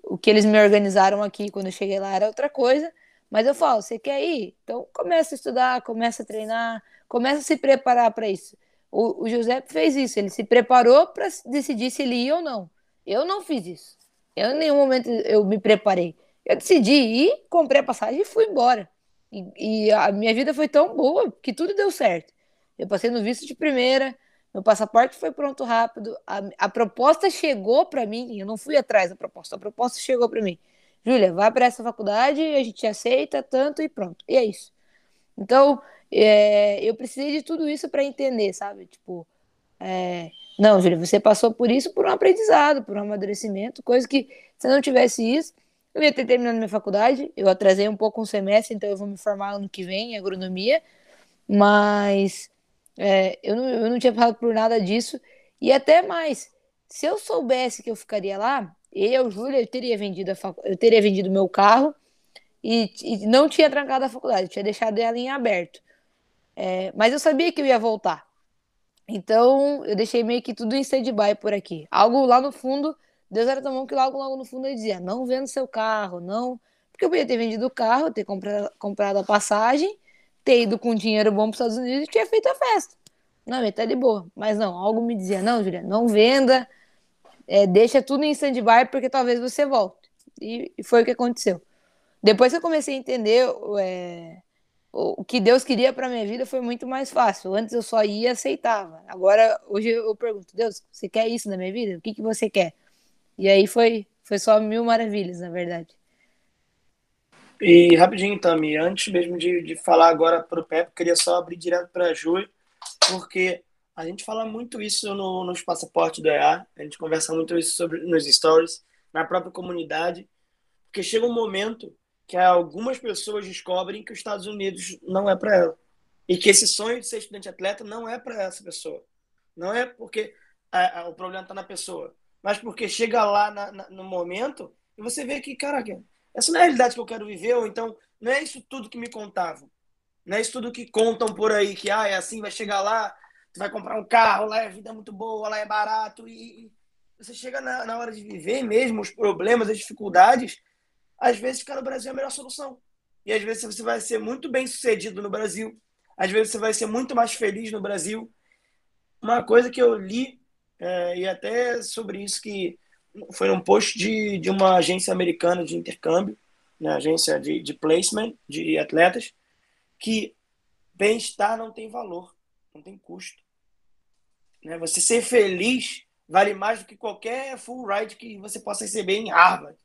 o que eles me organizaram aqui quando eu cheguei lá era outra coisa. Mas eu falo, você quer ir? Então começa a estudar, começa a treinar, começa a se preparar para isso. O, o José fez isso, ele se preparou para decidir se ele ia ou não. Eu não fiz isso. Eu, em nenhum momento eu me preparei. Eu decidi ir, comprei a passagem e fui embora. E, e, a minha vida foi tão boa que tudo deu certo. Eu passei no visto de primeira, meu passaporte foi pronto rápido, a, a proposta chegou para mim, eu não fui atrás da proposta, a proposta chegou para mim. Júlia, vai para essa faculdade, a gente aceita tanto e pronto. E é isso. Então, é, eu precisei de tudo isso para entender, sabe? Tipo, é, não, Júlia, você passou por isso por um aprendizado, por um amadurecimento, coisa que se não tivesse isso, eu ia ter terminado minha faculdade, eu atrasei um pouco um semestre, então eu vou me formar ano que vem em agronomia, mas é, eu, não, eu não tinha passado por nada disso, e até mais, se eu soubesse que eu ficaria lá, eu, Júlia, eu teria vendido fac... eu teria vendido meu carro e, e, não tinha trancado a faculdade, tinha deixado ela em aberto. É, mas eu sabia que eu ia voltar. Então, eu deixei meio que tudo em stand-by por aqui. Algo lá no fundo Deus era tão bom que logo, logo no fundo ele dizia: não venda seu carro, não. Porque eu podia ter vendido o carro, ter comprado, comprado a passagem, ter ido com dinheiro bom para os Estados Unidos e tinha feito a festa. Não, ele tá de boa. Mas não, algo me dizia: não, Juliana, não venda, é, deixa tudo em stand-by porque talvez você volte. E, e, foi o que aconteceu. Depois que eu comecei a entender é, o, o que Deus queria para minha vida, foi muito mais fácil. Antes eu só ia e aceitava. Agora, hoje eu pergunto: Deus, você quer isso na minha vida? O que, que você quer? E aí foi, foi só mil maravilhas, na verdade. E rapidinho, Tami, antes mesmo de, de falar agora para o Pepe, queria só abrir direto para a Ju, porque a gente fala muito isso no, nos passaportes do EA, a gente conversa muito isso sobre nos stories, na própria comunidade, porque chega um momento que algumas pessoas descobrem que os Estados Unidos não é para ela. E que esse sonho de ser estudante atleta não é para essa pessoa. Não é porque a, a, o problema está na pessoa mas porque chega lá na, na, no momento e você vê que, caraca, essa não é a realidade que eu quero viver, ou então não é isso tudo que me contavam. Não é isso tudo que contam por aí, que ah, é assim, vai chegar lá, tu vai comprar um carro, lá a vida é muito boa, lá é barato, e você chega na, na hora de viver mesmo, os problemas, as dificuldades, às vezes ficar no Brasil é a melhor solução. E às vezes você vai ser muito bem sucedido no Brasil, às vezes você vai ser muito mais feliz no Brasil. Uma coisa que eu li é, e até sobre isso que foi um post de, de uma agência americana de intercâmbio, né, agência de, de placement de atletas, que bem-estar não tem valor, não tem custo. Né? Você ser feliz vale mais do que qualquer full ride que você possa receber em Harvard.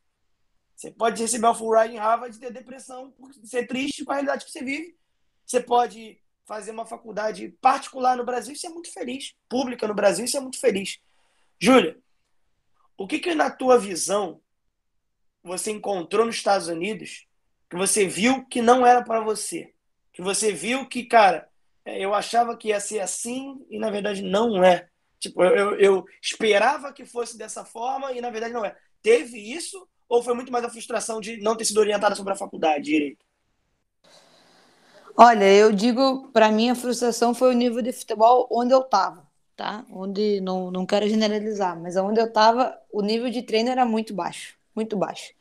Você pode receber um full ride em Harvard e ter depressão ser triste com a realidade que você vive. Você pode fazer uma faculdade particular no Brasil e ser muito feliz, pública no Brasil e ser muito feliz. Júlia, o que, que na tua visão você encontrou nos Estados Unidos que você viu que não era para você? Que você viu que, cara, é, eu achava que ia ser assim e na verdade não é. Tipo, eu, eu esperava que fosse dessa forma e na verdade não é. Teve isso ou foi muito mais a frustração de não ter sido orientada sobre a faculdade direito? Olha, eu digo, para mim a frustração foi o nível de futebol onde eu tava, tá? Onde não, não quero generalizar, mas onde eu tava, o nível de treino era muito baixo, muito baixo.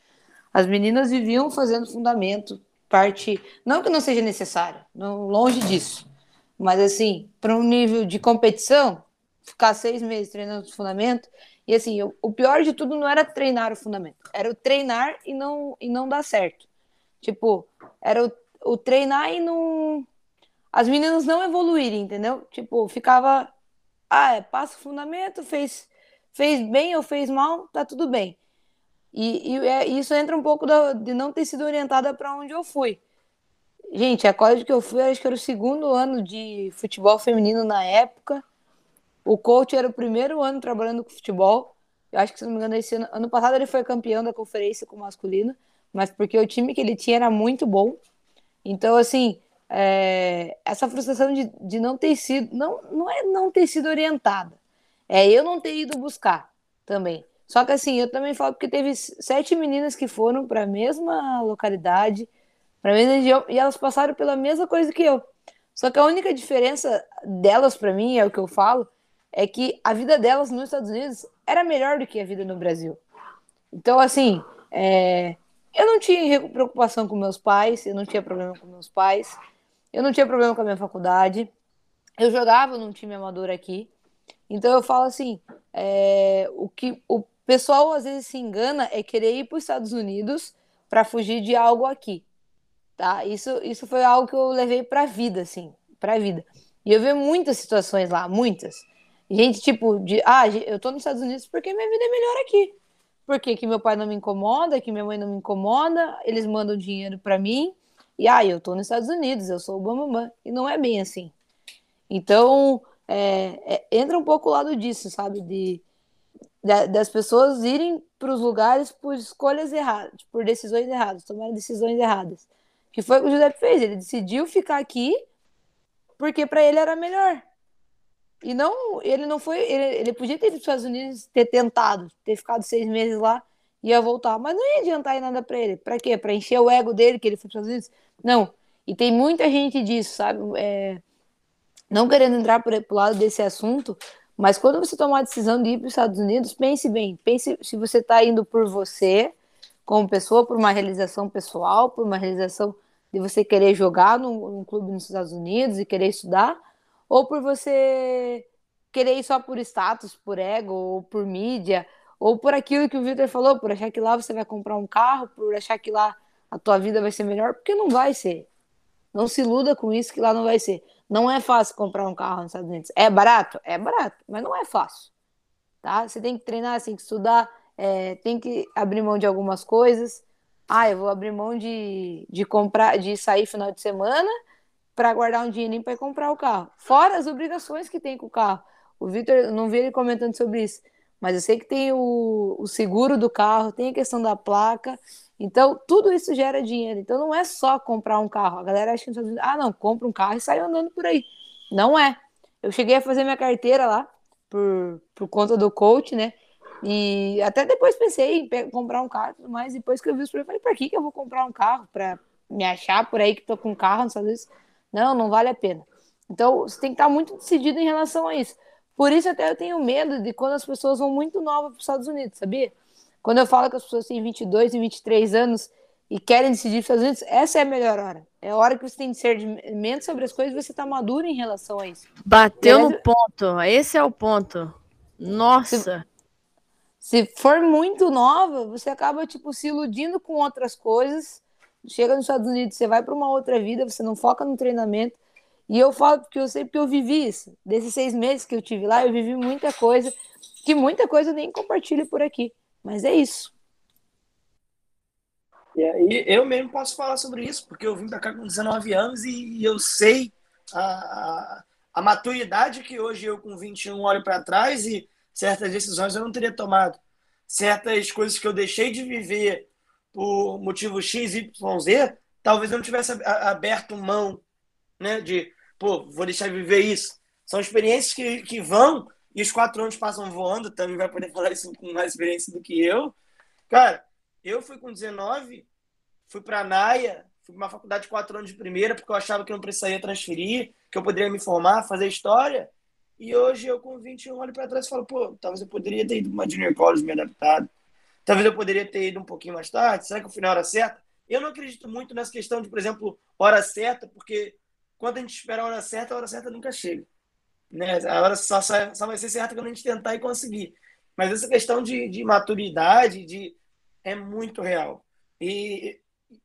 As meninas viviam fazendo fundamento, parte, não que não seja necessário, não longe disso, mas assim, para um nível de competição, ficar seis meses treinando fundamento, e assim, eu, o pior de tudo não era treinar o fundamento, era o treinar e não, e não dar certo. Tipo, era o o treinar e não. As meninas não evoluírem, entendeu? Tipo, ficava. Ah, é, passa o fundamento, fez, fez bem ou fez mal, tá tudo bem. E, e é, isso entra um pouco da, de não ter sido orientada para onde eu fui. Gente, a colégio que eu fui, acho que era o segundo ano de futebol feminino na época. O coach era o primeiro ano trabalhando com futebol. Eu acho que, se não me engano, esse ano, ano passado ele foi campeão da conferência com o masculino, mas porque o time que ele tinha era muito bom. Então, assim, é, essa frustração de, de não ter sido, não, não é não ter sido orientada, é eu não ter ido buscar também. Só que assim, eu também falo porque teve sete meninas que foram para a mesma localidade, para a mesma região, e elas passaram pela mesma coisa que eu. Só que a única diferença delas para mim, é o que eu falo, é que a vida delas nos Estados Unidos era melhor do que a vida no Brasil. Então, assim, é, eu não tinha preocupação com meus pais, eu não tinha problema com meus pais, eu não tinha problema com a minha faculdade, eu jogava num time amador aqui. Então eu falo assim, é, o que o pessoal às vezes se engana é querer ir para os Estados Unidos para fugir de algo aqui, tá? Isso, isso foi algo que eu levei para a vida, assim, para vida. E eu vi muitas situações lá, muitas. Gente, tipo, de, ah, eu tô nos Estados Unidos porque minha vida é melhor aqui. Porque que meu pai não me incomoda, que minha mãe não me incomoda, eles mandam dinheiro para mim, e ah, eu tô nos Estados Unidos, eu sou o Bambambam. E não é bem assim. Então, é, é, entra um pouco o lado disso, sabe? De, de das pessoas irem para os lugares por escolhas erradas, por decisões erradas, tomar decisões erradas. Que foi o que o José fez. Ele decidiu ficar aqui porque para ele era melhor. E não, ele não foi. Ele, ele podia ter ido para os Estados Unidos, ter tentado, ter ficado seis meses lá, ia voltar. Mas não ia adiantar nada para ele. Para quê? Para encher o ego dele que ele foi para os Estados Unidos? Não. E tem muita gente disso, sabe? É, não querendo entrar por, o lado desse assunto, mas quando você tomar a decisão de ir para os Estados Unidos, pense bem. Pense se você está indo por você, como pessoa, por uma realização pessoal, por uma realização de você querer jogar num, num clube nos Estados Unidos e querer estudar ou por você querer ir só por status, por ego, ou por mídia, ou por aquilo que o Victor falou, por achar que lá você vai comprar um carro, por achar que lá a tua vida vai ser melhor, porque não vai ser. Não se iluda com isso que lá não vai ser. Não é fácil comprar um carro nos Estados Unidos. É barato? É barato, mas não é fácil. Tá? Você tem que treinar, tem que estudar, é, tem que abrir mão de algumas coisas. Ah, eu vou abrir mão de, de comprar, de sair final de semana para guardar um dinheirinho para comprar o carro. Fora as obrigações que tem com o carro. O Vitor, não vi ele comentando sobre isso, mas eu sei que tem o, o seguro do carro, tem a questão da placa. Então, tudo isso gera dinheiro. Então, não é só comprar um carro. A galera acha que, ah, não, compra um carro e sai andando por aí. Não é. Eu cheguei a fazer minha carteira lá, por, por conta do coach, né? E até depois pensei em comprar um carro, mas depois que eu vi os problemas, falei, para que, que eu vou comprar um carro? Para me achar por aí que tô com carro, não sabe isso? Não, não vale a pena. Então, você tem que estar muito decidido em relação a isso. Por isso, até eu tenho medo de quando as pessoas vão muito novas para os Estados Unidos, sabia? Quando eu falo que as pessoas têm 22 e 23 anos e querem decidir os Estados Unidos, essa é a melhor hora. É a hora que você tem discernimento sobre as coisas e você está maduro em relação a isso. Bateu no ponto. Esse é o ponto. Nossa! Se, se for muito nova, você acaba, tipo, se iludindo com outras coisas chega nos Estados Unidos, você vai para uma outra vida, você não foca no treinamento. E eu falo porque eu sei porque eu vivi isso. Desses seis meses que eu tive lá, eu vivi muita coisa, que muita coisa eu nem compartilho por aqui. Mas é isso. E aí, eu mesmo posso falar sobre isso, porque eu vim para cá com 19 anos e eu sei a, a, a maturidade que hoje eu, com 21, olho para trás e certas decisões eu não teria tomado. Certas coisas que eu deixei de viver por motivo X, Y, Z, talvez eu não tivesse aberto mão né, de, pô, vou deixar de viver isso. São experiências que, que vão e os quatro anos passam voando, também vai poder falar isso com mais experiência do que eu. Cara, eu fui com 19, fui para a Naia, fui para uma faculdade de quatro anos de primeira, porque eu achava que eu não precisaria transferir, que eu poderia me formar, fazer história. E hoje eu, com 21, olho para trás e falo, pô, talvez eu poderia ter ido para uma junior college me adaptado. Talvez eu poderia ter ido um pouquinho mais tarde. Será que eu fui na hora certa? Eu não acredito muito nessa questão de, por exemplo, hora certa, porque quando a gente espera a hora certa, a hora certa nunca chega. Né? A hora só, só, só vai ser certa quando a gente tentar e conseguir. Mas essa questão de, de maturidade de, é muito real. E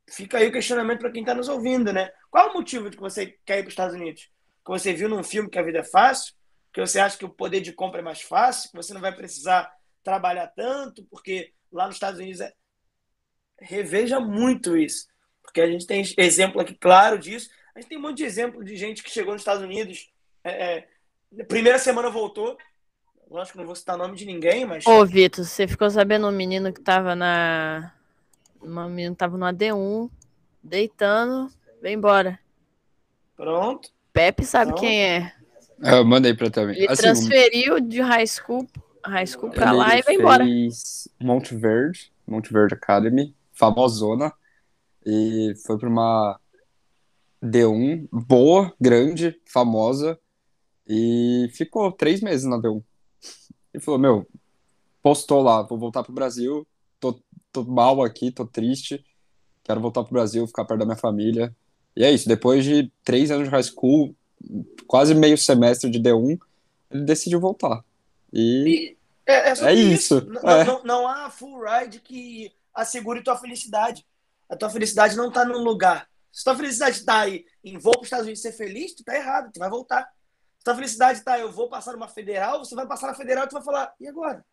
fica aí o questionamento para quem está nos ouvindo, né? Qual o motivo de que você quer ir para os Estados Unidos? Que você viu num filme que a vida é fácil? Que você acha que o poder de compra é mais fácil? Que você não vai precisar trabalhar tanto? Porque lá nos Estados Unidos é... reveja muito isso. Porque a gente tem exemplo aqui claro disso. A gente tem um monte de exemplo de gente que chegou nos Estados Unidos, é, é, primeira semana voltou. Lógico que não vou citar nome de ninguém, mas. Ô, Vitor, você ficou sabendo um menino que tava na. Um menino tava no AD1, deitando, vem embora. Pronto. Pepe sabe Pronto. quem é. Eu mandei pra também. Ele assim, transferiu de high school, high school pra lá e vai embora. Monte Verde, Monte Verde Academy, famosona. E foi pra uma D1 boa, grande, famosa. E ficou três meses na D1. E falou: Meu, postou lá, vou voltar pro Brasil. Tô, tô mal aqui, tô triste. Quero voltar pro Brasil, ficar perto da minha família. E é isso. Depois de três anos de high school, quase meio semestre de D1, ele decidiu voltar. E, e é, é, é, isso. isso. Não, é. Não, não, há full ride que assegure tua felicidade. A tua felicidade não tá num lugar. Se tua felicidade está aí em vou para os Estados Unidos ser feliz, tu tá errado, tu vai voltar. Se tua felicidade está eu vou passar uma federal, você vai passar na federal e tu vai falar, e agora?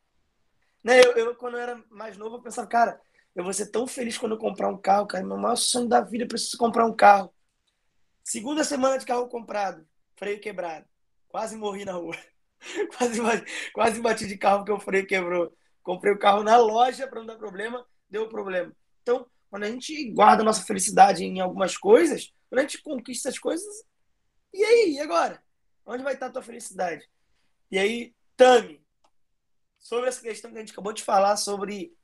Né? Eu, eu, quando eu era mais novo, eu pensava, cara, eu vou ser tão feliz quando eu comprar um carro, cara. Meu maior sonho da vida é preciso comprar um carro. Segunda semana de carro comprado, freio quebrado. Quase morri na rua. quase, quase bati de carro porque o freio quebrou. Comprei o carro na loja para não dar problema, deu problema. Então, quando a gente guarda a nossa felicidade em algumas coisas, quando a gente conquista as coisas, e aí, e agora? Onde vai estar a tua felicidade? E aí, Tami, sobre essa questão que a gente acabou de falar sobre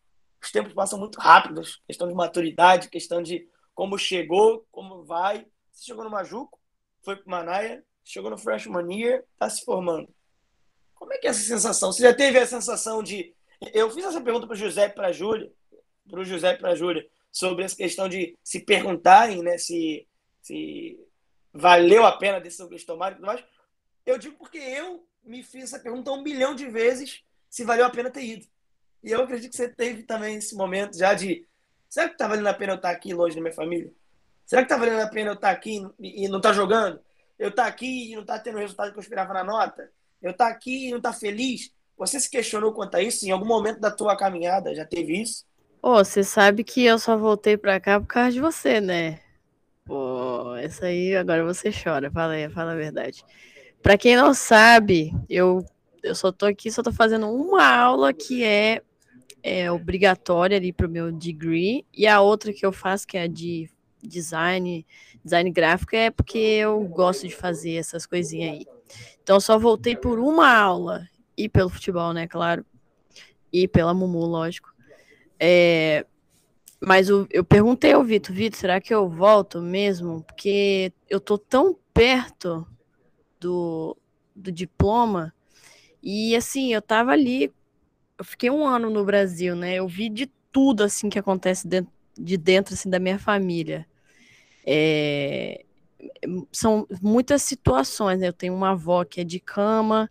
os tempos passam muito rápidos, questão de maturidade, questão de como chegou, como vai. Você chegou no Majuco, foi para Manaia, chegou no Freshman Year, está se formando. Como é que é essa sensação? Você já teve a sensação de. Eu fiz essa pergunta para o José e para a Júlia, para o José e para a Júlia sobre essa questão de se perguntarem né, se, se valeu a pena a decisão que eles tomaram e tudo mais. Eu digo porque eu me fiz essa pergunta um bilhão de vezes se valeu a pena ter ido. E eu acredito que você teve também esse momento já de será que tá valendo a pena eu estar aqui longe da minha família? Será que tá valendo a pena eu estar aqui e não tá jogando? Eu estar aqui e não tá tendo o resultado que eu esperava na nota? Eu estar aqui e não tá feliz? Você se questionou quanto a isso? Em algum momento da tua caminhada já teve isso? Ô, você sabe que eu só voltei pra cá por causa de você, né? Pô, essa aí agora você chora, fala aí, fala a verdade. Pra quem não sabe, eu, eu só tô aqui, só tô fazendo uma aula que é, é obrigatória ali pro meu degree, e a outra que eu faço, que é de design, design gráfico, é porque eu gosto de fazer essas coisinhas aí. Então, só voltei por uma aula, e pelo futebol, né, claro, e pela Mumu, lógico. É, mas o, eu perguntei ao Vitor, Vitor, será que eu volto mesmo? Porque eu tô tão perto do, do diploma. E assim, eu tava ali, eu fiquei um ano no Brasil, né? Eu vi de tudo assim que acontece dentro, de dentro assim da minha família. É, são muitas situações, né? Eu tenho uma avó que é de cama,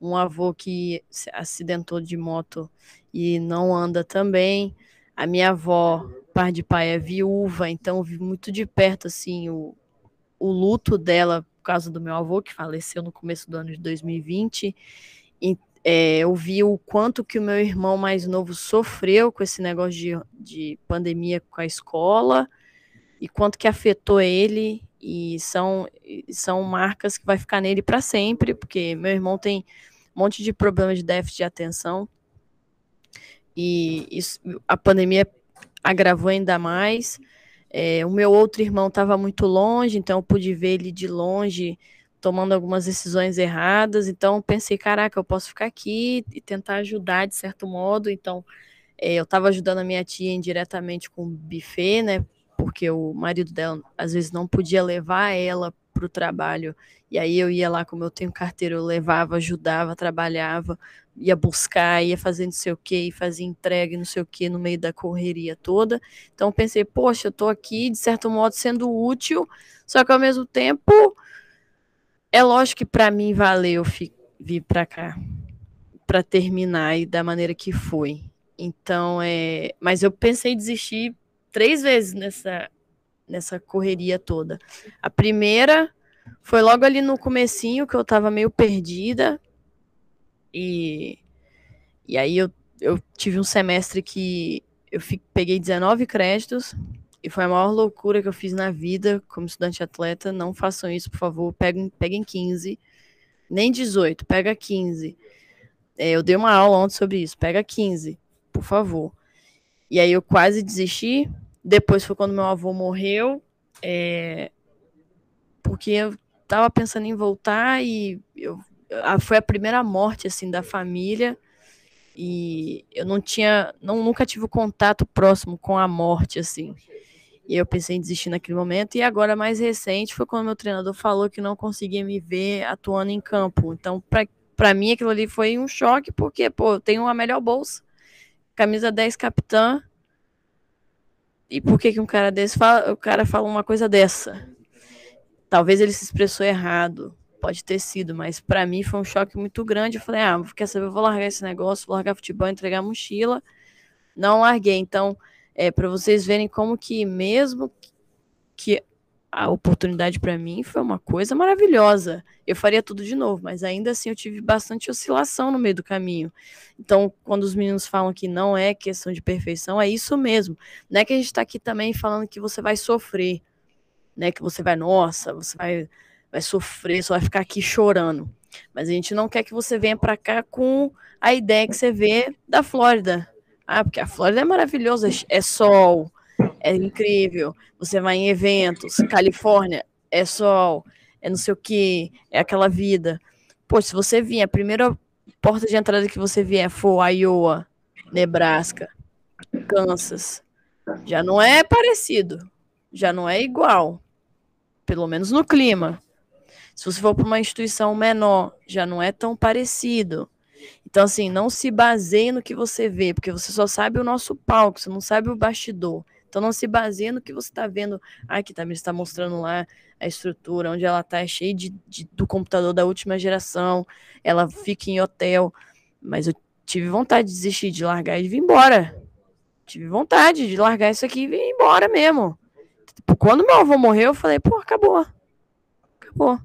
um avô que se acidentou de moto e não anda também. A minha avó, par de pai, é viúva, então vi muito de perto assim o, o luto dela causa do meu avô que faleceu no começo do ano de 2020. E, é, eu vi o quanto que o meu irmão mais novo sofreu com esse negócio de, de pandemia com a escola e quanto que afetou ele e são, são marcas que vai ficar nele para sempre, porque meu irmão tem um monte de problema de déficit de atenção e isso, a pandemia agravou ainda mais. É, o meu outro irmão estava muito longe, então eu pude ver ele de longe tomando algumas decisões erradas. Então pensei, caraca, eu posso ficar aqui e tentar ajudar de certo modo. Então é, eu estava ajudando a minha tia indiretamente com o buffet, né? porque o marido dela às vezes não podia levar ela para o trabalho. E aí eu ia lá, como eu tenho carteira, eu levava, ajudava, trabalhava, ia buscar, ia fazer não sei o que, fazia entrega, não sei o que, no meio da correria toda. Então pensei, poxa, eu estou aqui, de certo modo, sendo útil, só que ao mesmo tempo, é lógico que para mim valeu vir para cá, para terminar e da maneira que foi. Então, é, mas eu pensei em desistir três vezes nessa, nessa correria toda. A primeira foi logo ali no comecinho que eu tava meio perdida. E, e aí eu, eu tive um semestre que eu fi, peguei 19 créditos e foi a maior loucura que eu fiz na vida como estudante atleta. Não façam isso, por favor. Peguem, peguem 15. Nem 18, pega 15. É, eu dei uma aula ontem sobre isso. Pega 15, por favor. E aí eu quase desisti. Depois foi quando meu avô morreu, é, porque eu tava pensando em voltar e eu, a, foi a primeira morte assim da família e eu não tinha, não nunca tive contato próximo com a morte assim. E eu pensei em desistir naquele momento e agora mais recente foi quando meu treinador falou que não conseguia me ver atuando em campo. Então, para mim aquilo ali foi um choque porque, pô, eu tenho a melhor bolsa. Camisa 10 capitã, e por que, que um cara desse fala, o cara fala uma coisa dessa? Talvez ele se expressou errado, pode ter sido, mas para mim foi um choque muito grande. Eu falei, ah, quer saber, eu vou largar esse negócio, vou largar futebol, entregar mochila. Não larguei. Então, é para vocês verem como que mesmo que a oportunidade para mim foi uma coisa maravilhosa. Eu faria tudo de novo, mas ainda assim eu tive bastante oscilação no meio do caminho. Então, quando os meninos falam que não é questão de perfeição, é isso mesmo. Não é que a gente está aqui também falando que você vai sofrer, né? Que você vai, nossa, você vai, vai sofrer, só vai ficar aqui chorando. Mas a gente não quer que você venha para cá com a ideia que você vê da Flórida. Ah, porque a Flórida é maravilhosa, é sol, é incrível. Você vai em eventos, Califórnia, é sol, é não sei o que, é aquela vida. Pô, se você vier, a primeira porta de entrada que você vier for Iowa, Nebraska, Kansas, já não é parecido, já não é igual, pelo menos no clima. Se você for para uma instituição menor, já não é tão parecido. Então, assim, não se baseie no que você vê, porque você só sabe o nosso palco, você não sabe o bastidor. Então não se baseia no que você está vendo. Ah, que também está mostrando lá a estrutura, onde ela está cheia de, de, do computador da última geração, ela fica em hotel. Mas eu tive vontade de desistir, de largar e de vir embora. Tive vontade de largar isso aqui e vir embora mesmo. Tipo, quando meu avô morreu, eu falei, pô, acabou. Acabou.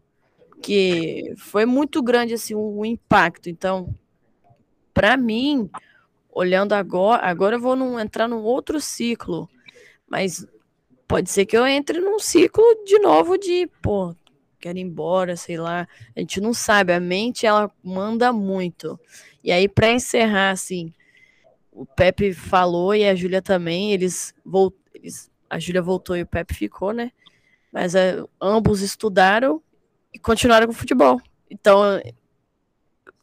Que foi muito grande assim o, impacto. Então, para mim, olhando agora, agora eu vou num, entrar num outro ciclo mas pode ser que eu entre num ciclo de novo de, pô, quero ir embora, sei lá. A gente não sabe, a mente ela manda muito. E aí para encerrar assim, o Pepe falou e a Júlia também, eles, volt... eles a Júlia voltou e o Pepe ficou, né? Mas é, ambos estudaram e continuaram com futebol. Então,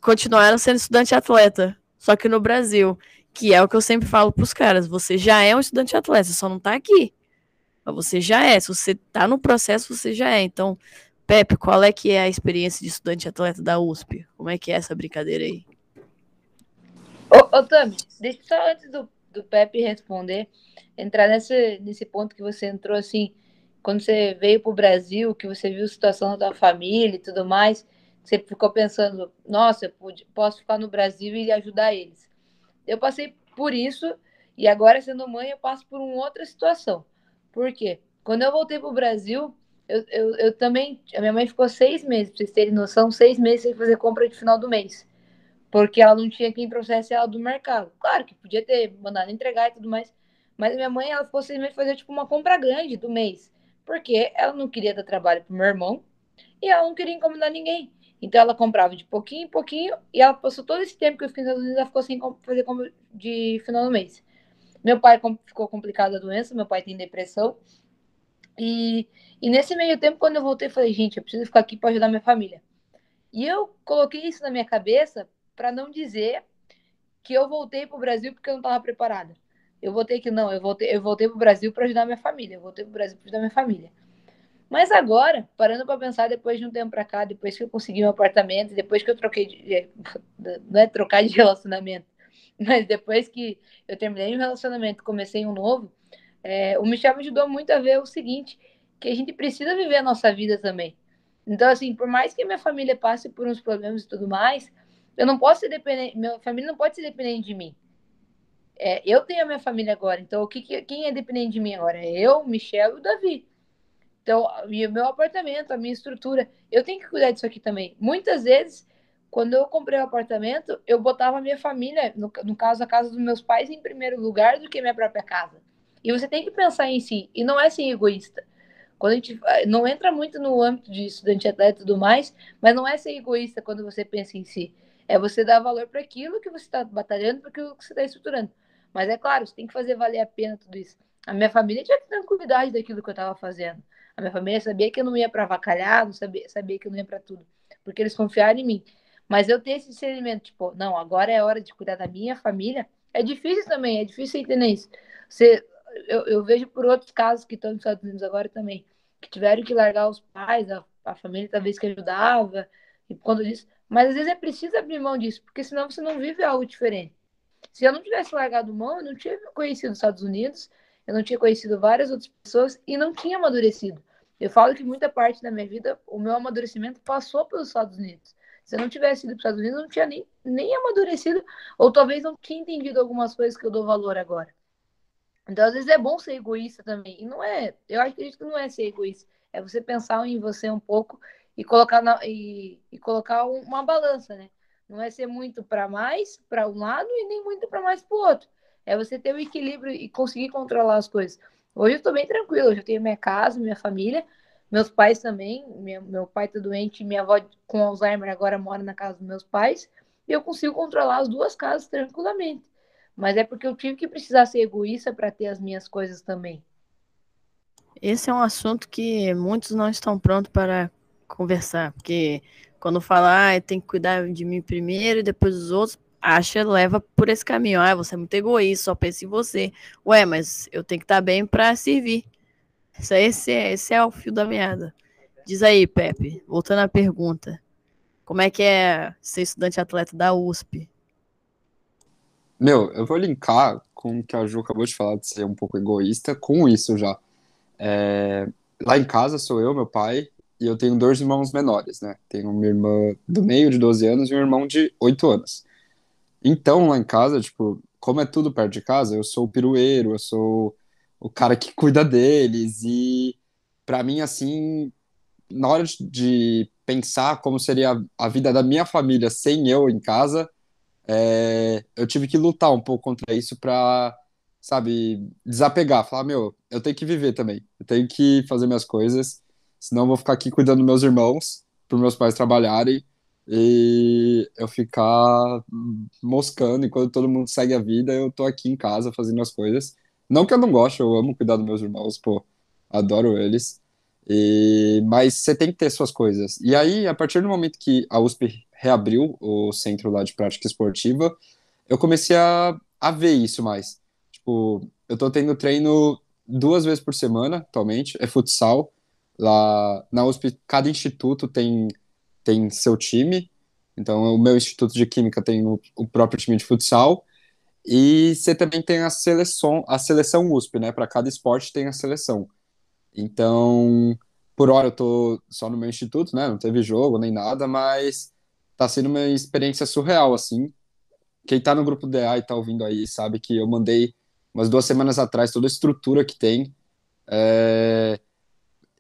continuaram sendo estudante atleta, só que no Brasil. Que é o que eu sempre falo para os caras. Você já é um estudante atleta, só não está aqui. Mas você já é. Se você está no processo, você já é. Então, Pepe, qual é que é a experiência de estudante atleta da USP? Como é que é essa brincadeira aí? Ô, ô Tami, deixa só antes do, do Pepe responder, entrar nesse, nesse ponto que você entrou assim, quando você veio para o Brasil, que você viu a situação da família e tudo mais, você ficou pensando, nossa, eu pude, posso ficar no Brasil e ajudar eles. Eu passei por isso e agora, sendo mãe, eu passo por uma outra situação. Por quê? Quando eu voltei para o Brasil, eu, eu, eu, também. A minha mãe ficou seis meses, para vocês terem noção, seis meses sem fazer compra de final do mês. Porque ela não tinha quem trouxesse ela do mercado. Claro que podia ter mandado entregar e tudo mais. Mas minha mãe, ela ficou seis meses fazer tipo uma compra grande do mês. Porque ela não queria dar trabalho pro meu irmão e ela não queria incomodar ninguém. Então ela comprava de pouquinho em pouquinho e ela passou todo esse tempo que eu fiquei nos Estados Unidos, ela ficou sem fazer de final do mês. Meu pai ficou complicado a doença, meu pai tem depressão. E, e nesse meio tempo, quando eu voltei, falei, gente, eu preciso ficar aqui para ajudar minha família. E eu coloquei isso na minha cabeça para não dizer que eu voltei para o Brasil porque eu não estava preparada. Eu voltei que não, eu voltei, eu voltei para o Brasil para ajudar minha família. Eu voltei para o Brasil para ajudar minha família. Mas agora, parando para pensar, depois de um tempo para cá, depois que eu consegui um apartamento, depois que eu troquei de, não é trocar de relacionamento, mas depois que eu terminei um relacionamento, comecei um novo, é, o Michel me ajudou muito a ver o seguinte, que a gente precisa viver a nossa vida também. Então, assim, por mais que minha família passe por uns problemas e tudo mais, eu não posso ser dependente, minha família não pode ser dependente de mim. É, eu tenho a minha família agora, então o que, quem é dependente de mim agora? É eu, Michel e o Davi. Então, o meu apartamento, a minha estrutura, eu tenho que cuidar disso aqui também. Muitas vezes, quando eu comprei o um apartamento, eu botava a minha família, no, no caso, a casa dos meus pais, em primeiro lugar do que minha própria casa. E você tem que pensar em si, e não é ser egoísta. Quando a gente eh, não entra muito no âmbito de estudante atleta e tudo mais, mas não é ser egoísta quando você pensa em si. É você dar valor para aquilo que você está batalhando, para aquilo que você está estruturando. Mas é claro, você tem que fazer valer a pena tudo isso. A minha família tinha tranquilidade daquilo que eu estava fazendo. A minha família sabia que eu não ia para avacalhar, não sabia, sabia que eu não ia para tudo, porque eles confiaram em mim. Mas eu tenho esse discernimento, tipo, não, agora é hora de cuidar da minha família. É difícil também, é difícil entender isso. Você, eu, eu vejo por outros casos que estão nos Estados Unidos agora também que tiveram que largar os pais, a, a família talvez que ajudava, e por conta disso. Mas às vezes é preciso abrir mão disso, porque senão você não vive algo diferente. Se eu não tivesse largado mão, eu não tinha conhecido os Estados Unidos, eu não tinha conhecido várias outras pessoas e não tinha amadurecido. Eu falo que muita parte da minha vida, o meu amadurecimento passou pelos Estados Unidos. Se eu não tivesse ido para os Estados Unidos, eu não tinha nem, nem amadurecido, ou talvez não tinha entendido algumas coisas que eu dou valor agora. Então, às vezes é bom ser egoísta também. E não é, eu acredito que não é ser egoísta. É você pensar em você um pouco e colocar, na, e, e colocar uma balança, né? Não é ser muito para mais para um lado e nem muito para mais para o outro. É você ter o equilíbrio e conseguir controlar as coisas. Hoje eu estou bem tranquilo. Eu tenho minha casa, minha família, meus pais também. Minha, meu pai está doente, minha avó com Alzheimer agora mora na casa dos meus pais. E eu consigo controlar as duas casas tranquilamente mas é porque eu tive que precisar ser egoísta para ter as minhas coisas também. Esse é um assunto que muitos não estão prontos para conversar, porque quando fala, ah, tem que cuidar de mim primeiro e depois dos outros, acha, leva por esse caminho. Ah, você é muito egoísta, só pensa em você. Ué, mas eu tenho que estar bem para servir. Esse é, esse é o fio da meada. Diz aí, Pepe, voltando à pergunta. Como é que é ser estudante atleta da USP? Meu, eu vou linkar com o que a Ju acabou de falar de ser um pouco egoísta com isso já. É, lá em casa sou eu, meu pai, e eu tenho dois irmãos menores, né? Tenho uma irmã do meio de 12 anos e um irmão de 8 anos. Então, lá em casa, tipo, como é tudo perto de casa, eu sou o pirueiro, eu sou o cara que cuida deles, e para mim, assim, na hora de pensar como seria a vida da minha família sem eu em casa, é, eu tive que lutar um pouco contra isso para, sabe, desapegar, falar, meu, eu tenho que viver também, eu tenho que fazer minhas coisas, senão eu vou ficar aqui cuidando dos meus irmãos, para meus pais trabalharem, e eu ficar moscando enquanto todo mundo segue a vida, eu tô aqui em casa fazendo as coisas. Não que eu não goste, eu amo cuidar dos meus irmãos, pô, adoro eles. E, mas você tem que ter suas coisas. E aí, a partir do momento que a USP reabriu o centro lá de prática esportiva, eu comecei a, a ver isso mais. Tipo, eu tô tendo treino duas vezes por semana atualmente, é futsal. Lá na USP, cada instituto tem, tem seu time. Então, o meu instituto de química tem o, o próprio time de futsal. E você também tem a seleção, a seleção USP, né? Para cada esporte tem a seleção. Então, por hora eu tô só no meu instituto, né? Não teve jogo nem nada, mas tá sendo uma experiência surreal, assim. Quem tá no grupo DA e tá ouvindo aí sabe que eu mandei umas duas semanas atrás toda a estrutura que tem. É...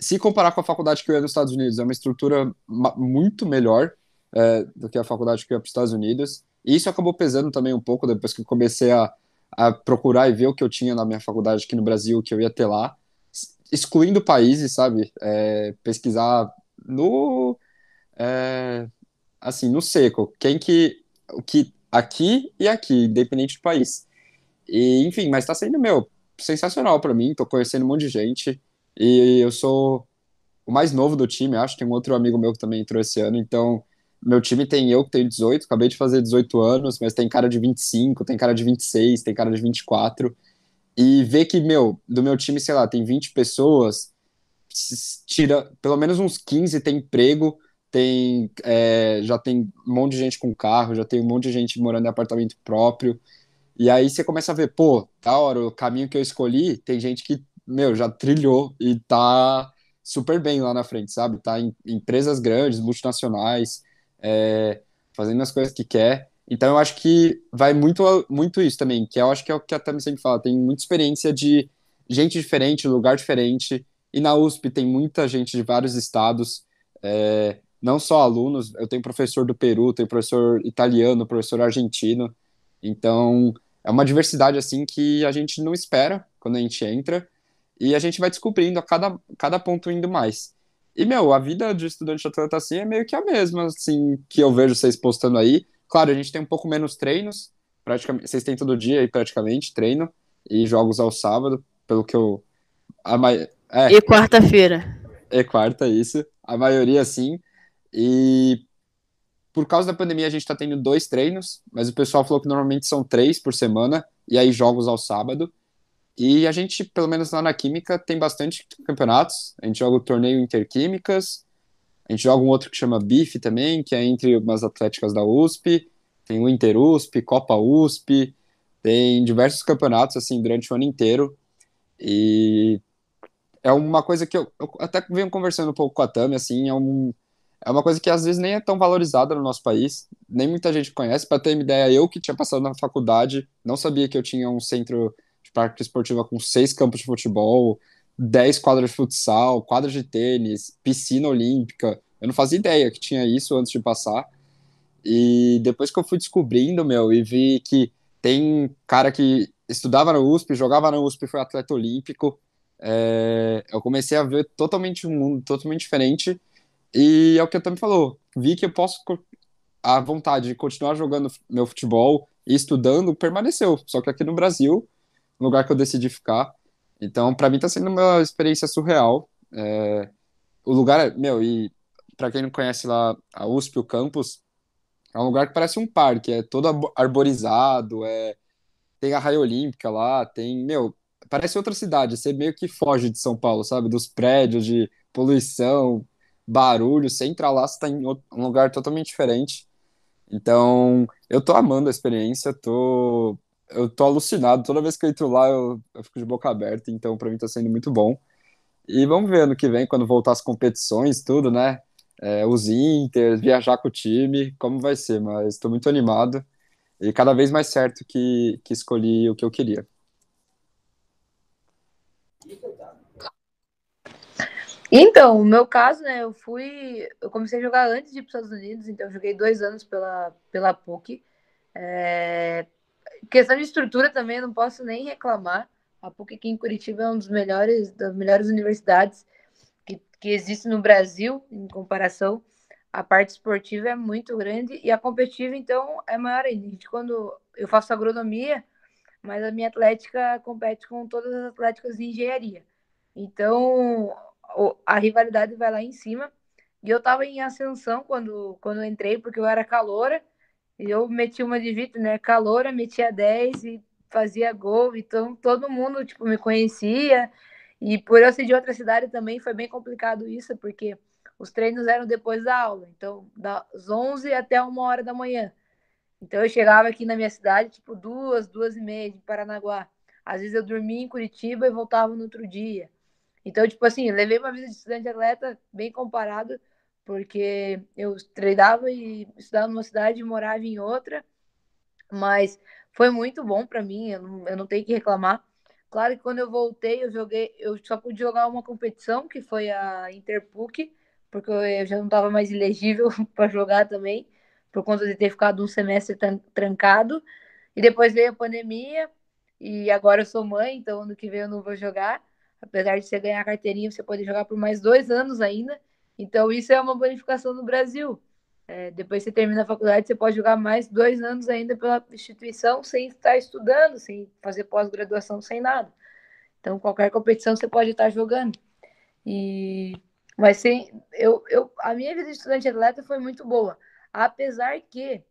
Se comparar com a faculdade que eu ia nos Estados Unidos, é uma estrutura muito melhor é, do que a faculdade que eu ia para os Estados Unidos. E isso acabou pesando também um pouco depois que eu comecei a, a procurar e ver o que eu tinha na minha faculdade aqui no Brasil, que eu ia ter lá. excluindo países, sabe? É, pesquisar no é, assim no seco, quem que o que aqui e aqui, independente do país. E enfim, mas tá sendo meu sensacional para mim. Tô conhecendo um monte de gente e eu sou o mais novo do time, acho. Tem um outro amigo meu que também entrou esse ano, então meu time tem eu que tenho 18, acabei de fazer 18 anos, mas tem cara de 25, tem cara de 26, tem cara de 24. E ver que, meu, do meu time, sei lá, tem 20 pessoas, tira pelo menos uns 15 tem emprego, tem é, já tem um monte de gente com carro, já tem um monte de gente morando em apartamento próprio. E aí você começa a ver, pô, da hora, o caminho que eu escolhi, tem gente que, meu, já trilhou e tá super bem lá na frente, sabe? Tá em empresas grandes, multinacionais, é, fazendo as coisas que quer. Então eu acho que vai muito, muito isso também, que eu acho que é o que a Tami sempre fala, tem muita experiência de gente diferente, lugar diferente, e na USP tem muita gente de vários estados, é, não só alunos, eu tenho professor do Peru, tenho professor italiano, professor argentino, então é uma diversidade assim que a gente não espera quando a gente entra, e a gente vai descobrindo a cada, cada ponto indo mais. E, meu, a vida de estudante de atleta assim é meio que a mesma, assim, que eu vejo vocês postando aí. Claro, a gente tem um pouco menos treinos, praticamente, vocês têm todo dia aí praticamente treino e jogos ao sábado, pelo que eu. A ma... é, e quarta-feira. É quarta, isso. A maioria sim. E por causa da pandemia a gente tá tendo dois treinos, mas o pessoal falou que normalmente são três por semana, e aí jogos ao sábado. E a gente, pelo menos lá na Química, tem bastante campeonatos. A gente joga o torneio Interquímicas, a gente joga um outro que chama BIF também, que é entre umas atléticas da USP, tem o Inter USP, Copa USP, tem diversos campeonatos assim durante o ano inteiro. E é uma coisa que eu, eu até venho conversando um pouco com a Tami, assim, é, um, é uma coisa que às vezes nem é tão valorizada no nosso país, nem muita gente conhece. Para ter uma ideia, eu que tinha passado na faculdade, não sabia que eu tinha um centro de prática esportiva com seis campos de futebol, dez quadras de futsal, quadras de tênis, piscina olímpica. Eu não fazia ideia que tinha isso antes de passar. E depois que eu fui descobrindo, meu, e vi que tem cara que estudava na USP, jogava na USP, foi atleta olímpico, é, eu comecei a ver totalmente um mundo totalmente diferente. E é o que a Tami falou, vi que eu posso a vontade de continuar jogando meu futebol e estudando permaneceu. Só que aqui no Brasil no lugar que eu decidi ficar. Então, para mim, tá sendo uma experiência surreal. É, o lugar, meu, e para quem não conhece lá a USP, o campus, é um lugar que parece um parque, é todo arborizado, é, tem a raia olímpica lá, tem, meu, parece outra cidade, você meio que foge de São Paulo, sabe? Dos prédios, de poluição, barulho, você entra lá, você tá em um lugar totalmente diferente. Então, eu tô amando a experiência, tô eu tô alucinado. Toda vez que eu entro lá, eu, eu fico de boca aberta. Então, para mim, tá sendo muito bom. E vamos ver ano que vem, quando voltar as competições, tudo, né? É, os Inter, viajar com o time, como vai ser. Mas estou muito animado. E cada vez mais certo que, que escolhi o que eu queria. Então, o meu caso, né, eu fui, eu comecei a jogar antes de ir para os Estados Unidos, então eu joguei dois anos pela, pela PUC, é, Questão de estrutura também, não posso nem reclamar. A PUC aqui em Curitiba é uma das melhores, das melhores universidades que, que existe no Brasil, em comparação. A parte esportiva é muito grande e a competitiva, então, é maior ainda. A gente, quando eu faço agronomia, mas a minha atlética compete com todas as atléticas de engenharia. Então, a rivalidade vai lá em cima. E eu estava em ascensão quando, quando entrei, porque eu era caloura eu meti uma de Vitor, né? Caloura, metia 10 e fazia gol. Então todo mundo tipo, me conhecia. E por eu ser de outra cidade também foi bem complicado isso, porque os treinos eram depois da aula. Então, das 11 até uma hora da manhã. Então eu chegava aqui na minha cidade, tipo, duas, duas e meia de Paranaguá. Às vezes eu dormia em Curitiba e voltava no outro dia. Então, tipo assim, levei uma vida de estudante atleta bem comparado porque eu treinava e estudava numa cidade e morava em outra, mas foi muito bom para mim, eu não, eu não tenho que reclamar. Claro que quando eu voltei, eu joguei, eu só pude jogar uma competição, que foi a Interpuc, porque eu já não estava mais elegível para jogar também, por conta de ter ficado um semestre trancado. E depois veio a pandemia, e agora eu sou mãe, então ano que vem eu não vou jogar. Apesar de você ganhar a carteirinha, você pode jogar por mais dois anos ainda. Então, isso é uma bonificação no Brasil. É, depois você termina a faculdade, você pode jogar mais dois anos ainda pela instituição sem estar estudando, sem fazer pós-graduação, sem nada. Então, qualquer competição você pode estar jogando. E mas sem eu, eu a minha vida de estudante atleta foi muito boa, apesar que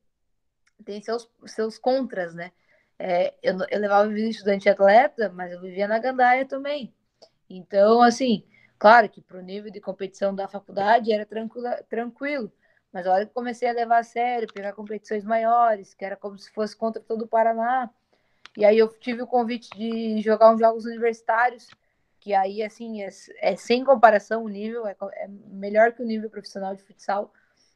tem seus seus contras, né? É, eu, eu levava vida de estudante atleta, mas eu vivia na gandaia também. Então, assim, claro que para o nível de competição da faculdade era tranquilo, tranquilo. Mas a hora que comecei a levar a sério, pegar competições maiores, que era como se fosse contra todo o Paraná. E aí eu tive o convite de jogar uns jogos universitários, que aí, assim, é, é sem comparação o nível, é, é, melhor que o nível profissional de futsal.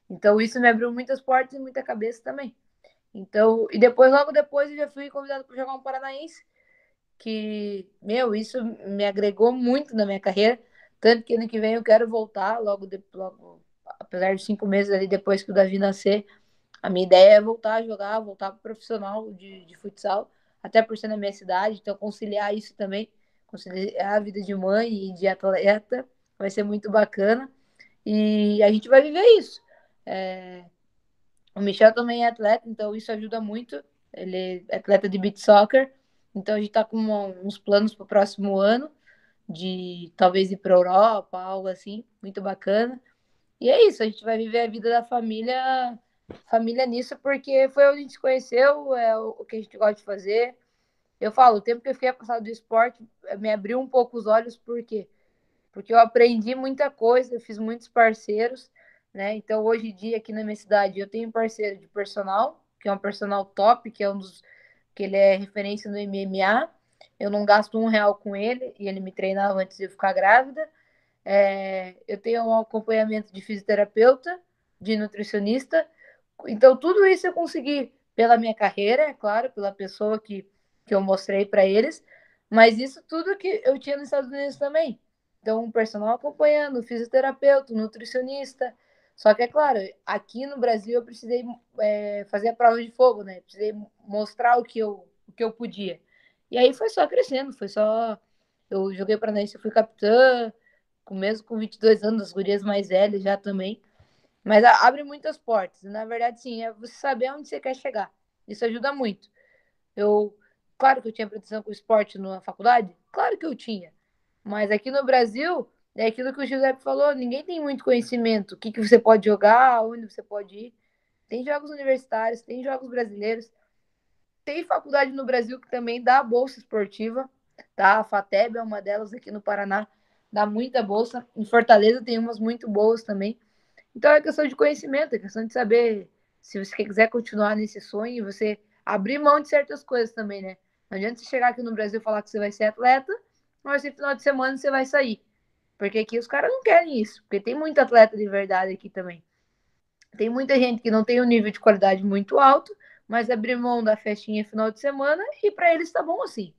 Então isso me abriu muitas portas e muita cabeça também. Então, e depois, logo depois, eu já fui convidado para jogar um paranaense, que, meu, isso me agregou muito na minha carreira. Tanto que ano que vem eu quero voltar, logo, de, logo apesar de cinco meses ali depois que o Davi nascer, a minha ideia é voltar a jogar, voltar para profissional de, de futsal, até por ser na minha cidade, então conciliar isso também, conciliar a vida de mãe e de atleta, vai ser muito bacana. E a gente vai viver isso. É... O Michel também é atleta, então isso ajuda muito. Ele é atleta de beat soccer, então a gente está com uns planos para o próximo ano de talvez ir para Europa, algo assim, muito bacana. E é isso, a gente vai viver a vida da família, família nisso, porque foi onde a gente se conheceu, é o que a gente gosta de fazer. Eu falo, o tempo que eu fiquei passado do esporte eh, me abriu um pouco os olhos, por quê? Porque eu aprendi muita coisa, eu fiz muitos parceiros, né? Então, hoje em dia, aqui na minha cidade, eu tenho um parceiro de personal, que é um personal top, que é um dos que ele é referência no MMA. Eu não gasto um real com ele e ele me treinava antes de eu ficar grávida. É, eu tenho um acompanhamento de fisioterapeuta, de nutricionista. Então, tudo isso eu consegui pela minha carreira, é claro, pela pessoa que, que eu mostrei para eles, mas isso tudo que eu tinha nos Estados Unidos também. Então, um personal acompanhando, fisioterapeuta, nutricionista. Só que, é claro, aqui no Brasil eu precisei é, fazer a prova de fogo, né? Precisei mostrar o que eu, o que eu podia. E aí foi só crescendo, foi só. Eu joguei para eu fui capitã, com mesmo com 22 anos, as gurias mais velhas já também. Mas abre muitas portas. Na verdade, sim, é você saber onde você quer chegar. Isso ajuda muito. Eu, claro que eu tinha pretensão com esporte na faculdade, claro que eu tinha. Mas aqui no Brasil, é aquilo que o Giuseppe falou, ninguém tem muito conhecimento. O que, que você pode jogar, onde você pode ir. Tem jogos universitários, tem jogos brasileiros. Tem faculdade no Brasil que também dá bolsa esportiva, tá? A FATEB é uma delas aqui no Paraná dá muita bolsa. Em Fortaleza tem umas muito boas também. Então é questão de conhecimento, é questão de saber se você quiser continuar nesse sonho, você abrir mão de certas coisas também, né? Não adianta você chegar aqui no Brasil e falar que você vai ser atleta, mas no final de semana você vai sair. Porque aqui os caras não querem isso, porque tem muito atleta de verdade aqui também. Tem muita gente que não tem um nível de qualidade muito alto, mas abrir mão da festinha final de semana e para eles tá bom assim.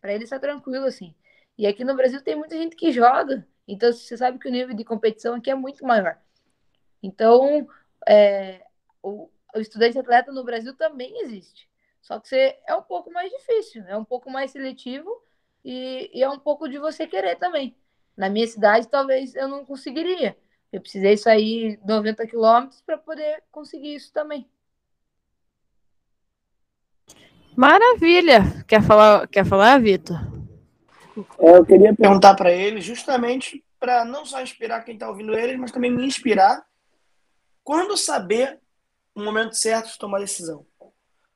Para eles tá tranquilo assim. E aqui no Brasil tem muita gente que joga, então você sabe que o nível de competição aqui é muito maior. Então, é, o, o estudante atleta no Brasil também existe. Só que você, é um pouco mais difícil, é um pouco mais seletivo e, e é um pouco de você querer também. Na minha cidade, talvez eu não conseguiria. Eu precisei sair 90 quilômetros para poder conseguir isso também. Maravilha! Quer falar, quer falar Vitor? É, eu queria perguntar para ele, justamente para não só inspirar quem está ouvindo ele, mas também me inspirar. Quando saber o momento certo de tomar decisão?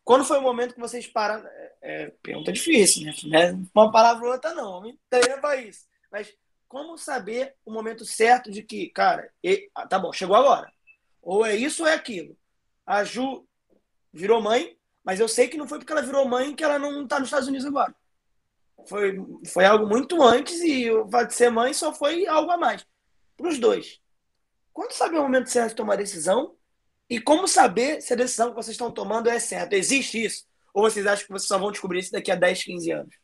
Quando foi o momento que vocês pararam? É, é pergunta difícil, né? Uma palavra ou outra não, me para isso. Mas como saber o momento certo de que, cara, ah, tá bom, chegou agora. Ou é isso ou é aquilo. A Ju virou mãe, mas eu sei que não foi porque ela virou mãe que ela não está nos Estados Unidos agora foi, foi algo muito antes e o fato de ser mãe só foi algo a mais. Para os dois. Quando saber o momento certo de tomar a decisão? E como saber se a decisão que vocês estão tomando é certa? Existe isso? Ou vocês acham que vocês só vão descobrir isso daqui a 10, 15 anos?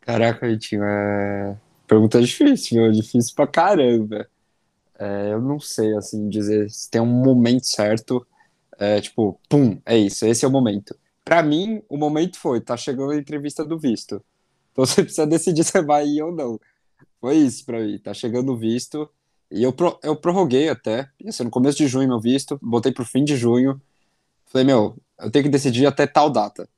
Caraca, Vitinho, é... pergunta difícil, meu. difícil pra caramba. É, eu não sei, assim, dizer se tem um momento certo, é, tipo, pum, é isso, esse é o momento para mim, o momento foi, tá chegando a entrevista do visto. Então você precisa decidir se vai ir ou não. Foi isso para mim, tá chegando o visto. E eu, pro, eu prorroguei até, isso no começo de junho meu visto, botei pro fim de junho. Falei, meu, eu tenho que decidir até tal data.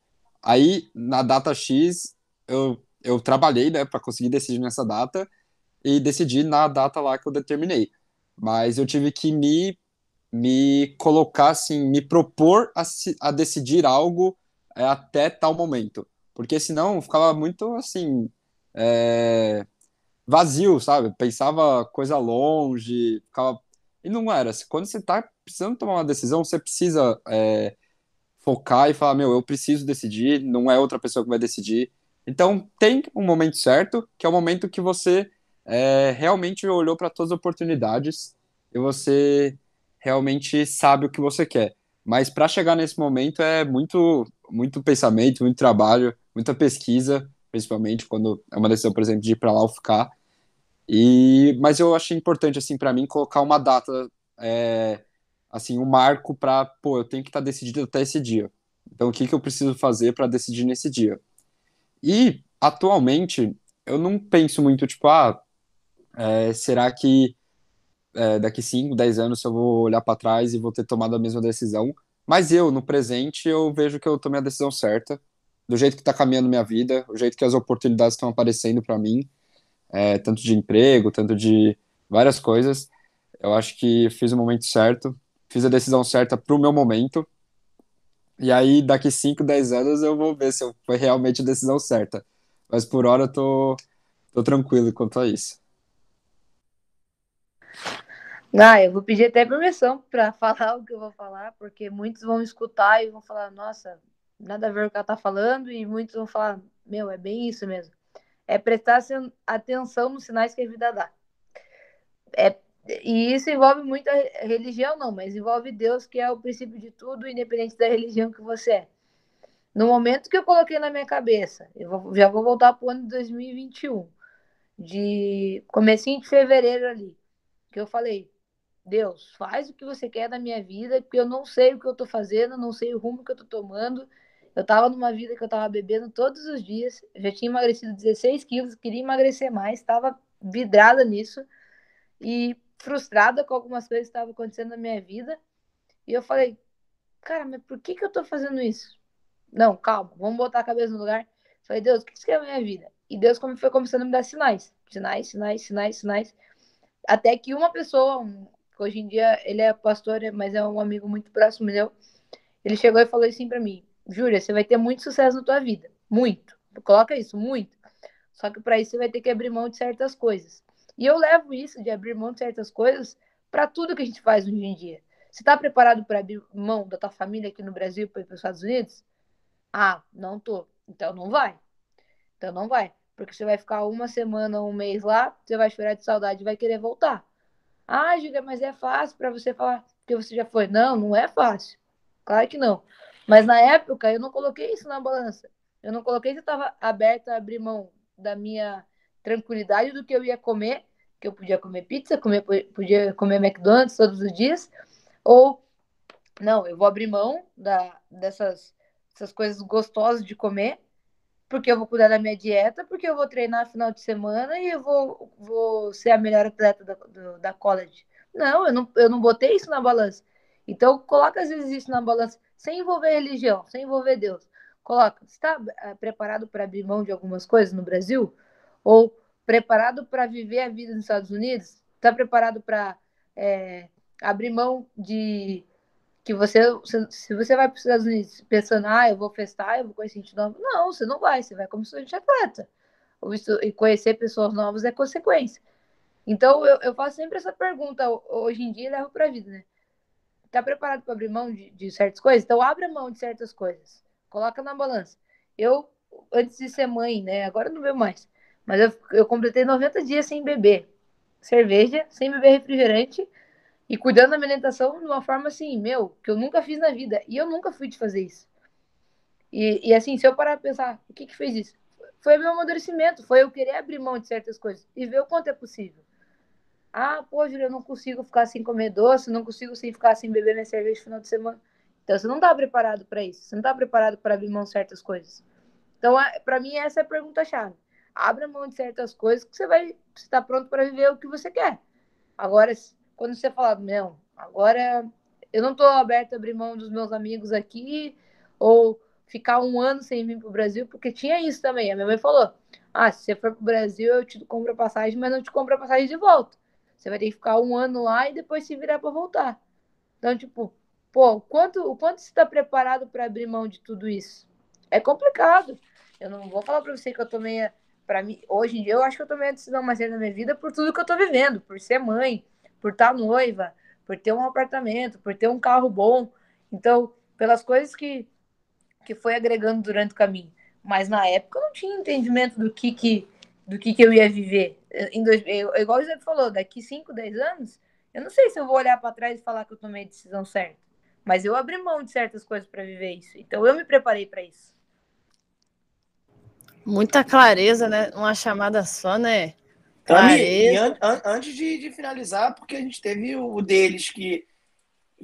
Aí, na data X, eu, eu trabalhei, né, para conseguir decidir nessa data e decidi na data lá que eu determinei. Mas eu tive que me me colocar assim, me propor a, a decidir algo é, até tal momento. Porque senão ficava muito assim. É, vazio, sabe? Pensava coisa longe, ficava. E não era. Quando você tá precisando tomar uma decisão, você precisa é, focar e falar: meu, eu preciso decidir, não é outra pessoa que vai decidir. Então, tem um momento certo, que é o momento que você é, realmente olhou para todas as oportunidades e você realmente sabe o que você quer. Mas para chegar nesse momento é muito, muito pensamento, muito trabalho, muita pesquisa, principalmente quando é uma decisão, por exemplo, de ir para lá ou ficar. E, mas eu achei importante assim para mim colocar uma data, é, assim, um marco para, pô, eu tenho que estar tá decidido até esse dia. Então, o que que eu preciso fazer para decidir nesse dia? E atualmente eu não penso muito tipo, ah, é, será que é, daqui 5, 10 anos eu vou olhar para trás e vou ter tomado a mesma decisão. Mas eu, no presente, eu vejo que eu tomei a decisão certa, do jeito que está caminhando minha vida, o jeito que as oportunidades estão aparecendo para mim, é, tanto de emprego, tanto de várias coisas. Eu acho que fiz o momento certo, fiz a decisão certa para o meu momento. E aí, daqui 5, 10 anos, eu vou ver se foi realmente a decisão certa. Mas por hora eu tô, tô tranquilo quanto a isso. Ah, eu vou pedir até permissão para falar o que eu vou falar, porque muitos vão escutar e vão falar, nossa, nada a ver com o que ela tá falando, e muitos vão falar, meu, é bem isso mesmo. É prestar atenção nos sinais que a vida dá. É, e isso envolve muito a religião, não, mas envolve Deus, que é o princípio de tudo, independente da religião que você é. No momento que eu coloquei na minha cabeça, eu vou, já vou voltar para o ano de 2021, de comecinho de fevereiro ali, que eu falei, Deus, faz o que você quer da minha vida, porque eu não sei o que eu tô fazendo, não sei o rumo que eu tô tomando. Eu tava numa vida que eu tava bebendo todos os dias, já tinha emagrecido 16 quilos, queria emagrecer mais, estava vidrada nisso e frustrada com algumas coisas que estavam acontecendo na minha vida. E eu falei, cara, mas por que que eu tô fazendo isso? Não, calma, vamos botar a cabeça no lugar. Falei, Deus, o que você quer na minha vida? E Deus foi começando a me dar sinais, sinais, sinais, sinais, sinais. Até que uma pessoa, um, Hoje em dia ele é pastor, mas é um amigo muito próximo meu. Ele chegou e falou assim para mim: Júlia, você vai ter muito sucesso na tua vida. Muito. Coloca isso, muito. Só que para isso você vai ter que abrir mão de certas coisas. E eu levo isso de abrir mão de certas coisas para tudo que a gente faz hoje em dia. Você está preparado para abrir mão da tua família aqui no Brasil para ir para os Estados Unidos? Ah, não tô. Então não vai. Então não vai. Porque você vai ficar uma semana, um mês lá, você vai chorar de saudade e vai querer voltar. Ah, Julia, mas é fácil para você falar que você já foi. Não, não é fácil. Claro que não. Mas na época eu não coloquei isso na balança. Eu não coloquei que eu estava aberta a abrir mão da minha tranquilidade do que eu ia comer, que eu podia comer pizza, comer, podia comer McDonald's todos os dias, ou não, eu vou abrir mão da, dessas, dessas coisas gostosas de comer porque eu vou cuidar da minha dieta, porque eu vou treinar final de semana e eu vou, vou ser a melhor atleta da, do, da college. Não eu, não, eu não botei isso na balança. Então, coloca às vezes isso na balança, sem envolver religião, sem envolver Deus. Coloca, está eh, preparado para abrir mão de algumas coisas no Brasil? Ou preparado para viver a vida nos Estados Unidos? Está preparado para é, abrir mão de que você, se você vai para os Estados Unidos pensando, ah, eu vou festar, eu vou conhecer gente nova, não, você não vai, você vai como estudante atleta. E conhecer pessoas novas é consequência. Então, eu, eu faço sempre essa pergunta, hoje em dia, levo para a vida, né? Tá preparado para abrir mão de, de certas coisas? Então, abre mão de certas coisas. Coloca na balança. Eu, antes de ser mãe, né? Agora não bebo mais. Mas eu, eu completei 90 dias sem beber cerveja, sem beber refrigerante, e cuidando da alimentação de uma forma assim, meu, que eu nunca fiz na vida. E eu nunca fui de fazer isso. E, e assim, se eu parar pra pensar, o que que fez isso? Foi meu amadurecimento, foi eu querer abrir mão de certas coisas e ver o quanto é possível. Ah, pô, Júlia, eu não consigo ficar sem comer doce, não consigo sem ficar sem beber minha cerveja no final de semana. Então você não está preparado para isso. Você não está preparado para abrir mão de certas coisas. Então, para mim, essa é a pergunta chave. Abra mão de certas coisas que você vai estar tá pronto para viver o que você quer. Agora, quando você fala, não, agora eu não estou aberto a abrir mão dos meus amigos aqui, ou ficar um ano sem vir para o Brasil, porque tinha isso também. A minha mãe falou: ah, se você for para o Brasil, eu te compro a passagem, mas não te compro a passagem de volta. Você vai ter que ficar um ano lá e depois se virar para voltar. Então, tipo, pô, o quanto, o quanto você está preparado para abrir mão de tudo isso? É complicado. Eu não vou falar para você que eu tomei, para mim, hoje em dia eu acho que eu tomei a decisão mais cedo na minha vida por tudo que eu tô vivendo, por ser mãe, por estar tá noiva, por ter um apartamento, por ter um carro bom. Então, pelas coisas que que foi agregando durante o caminho. Mas na época eu não tinha entendimento do que que do que, que eu ia viver. Em dois, eu, igual o Zé falou, daqui 5, 10 anos, eu não sei se eu vou olhar para trás e falar que eu tomei a decisão certa. Mas eu abri mão de certas coisas para viver isso. Então eu me preparei para isso. Muita clareza, né? Uma chamada só, né? Clareza. An an antes de, de, finalizar, porque a gente teve o deles que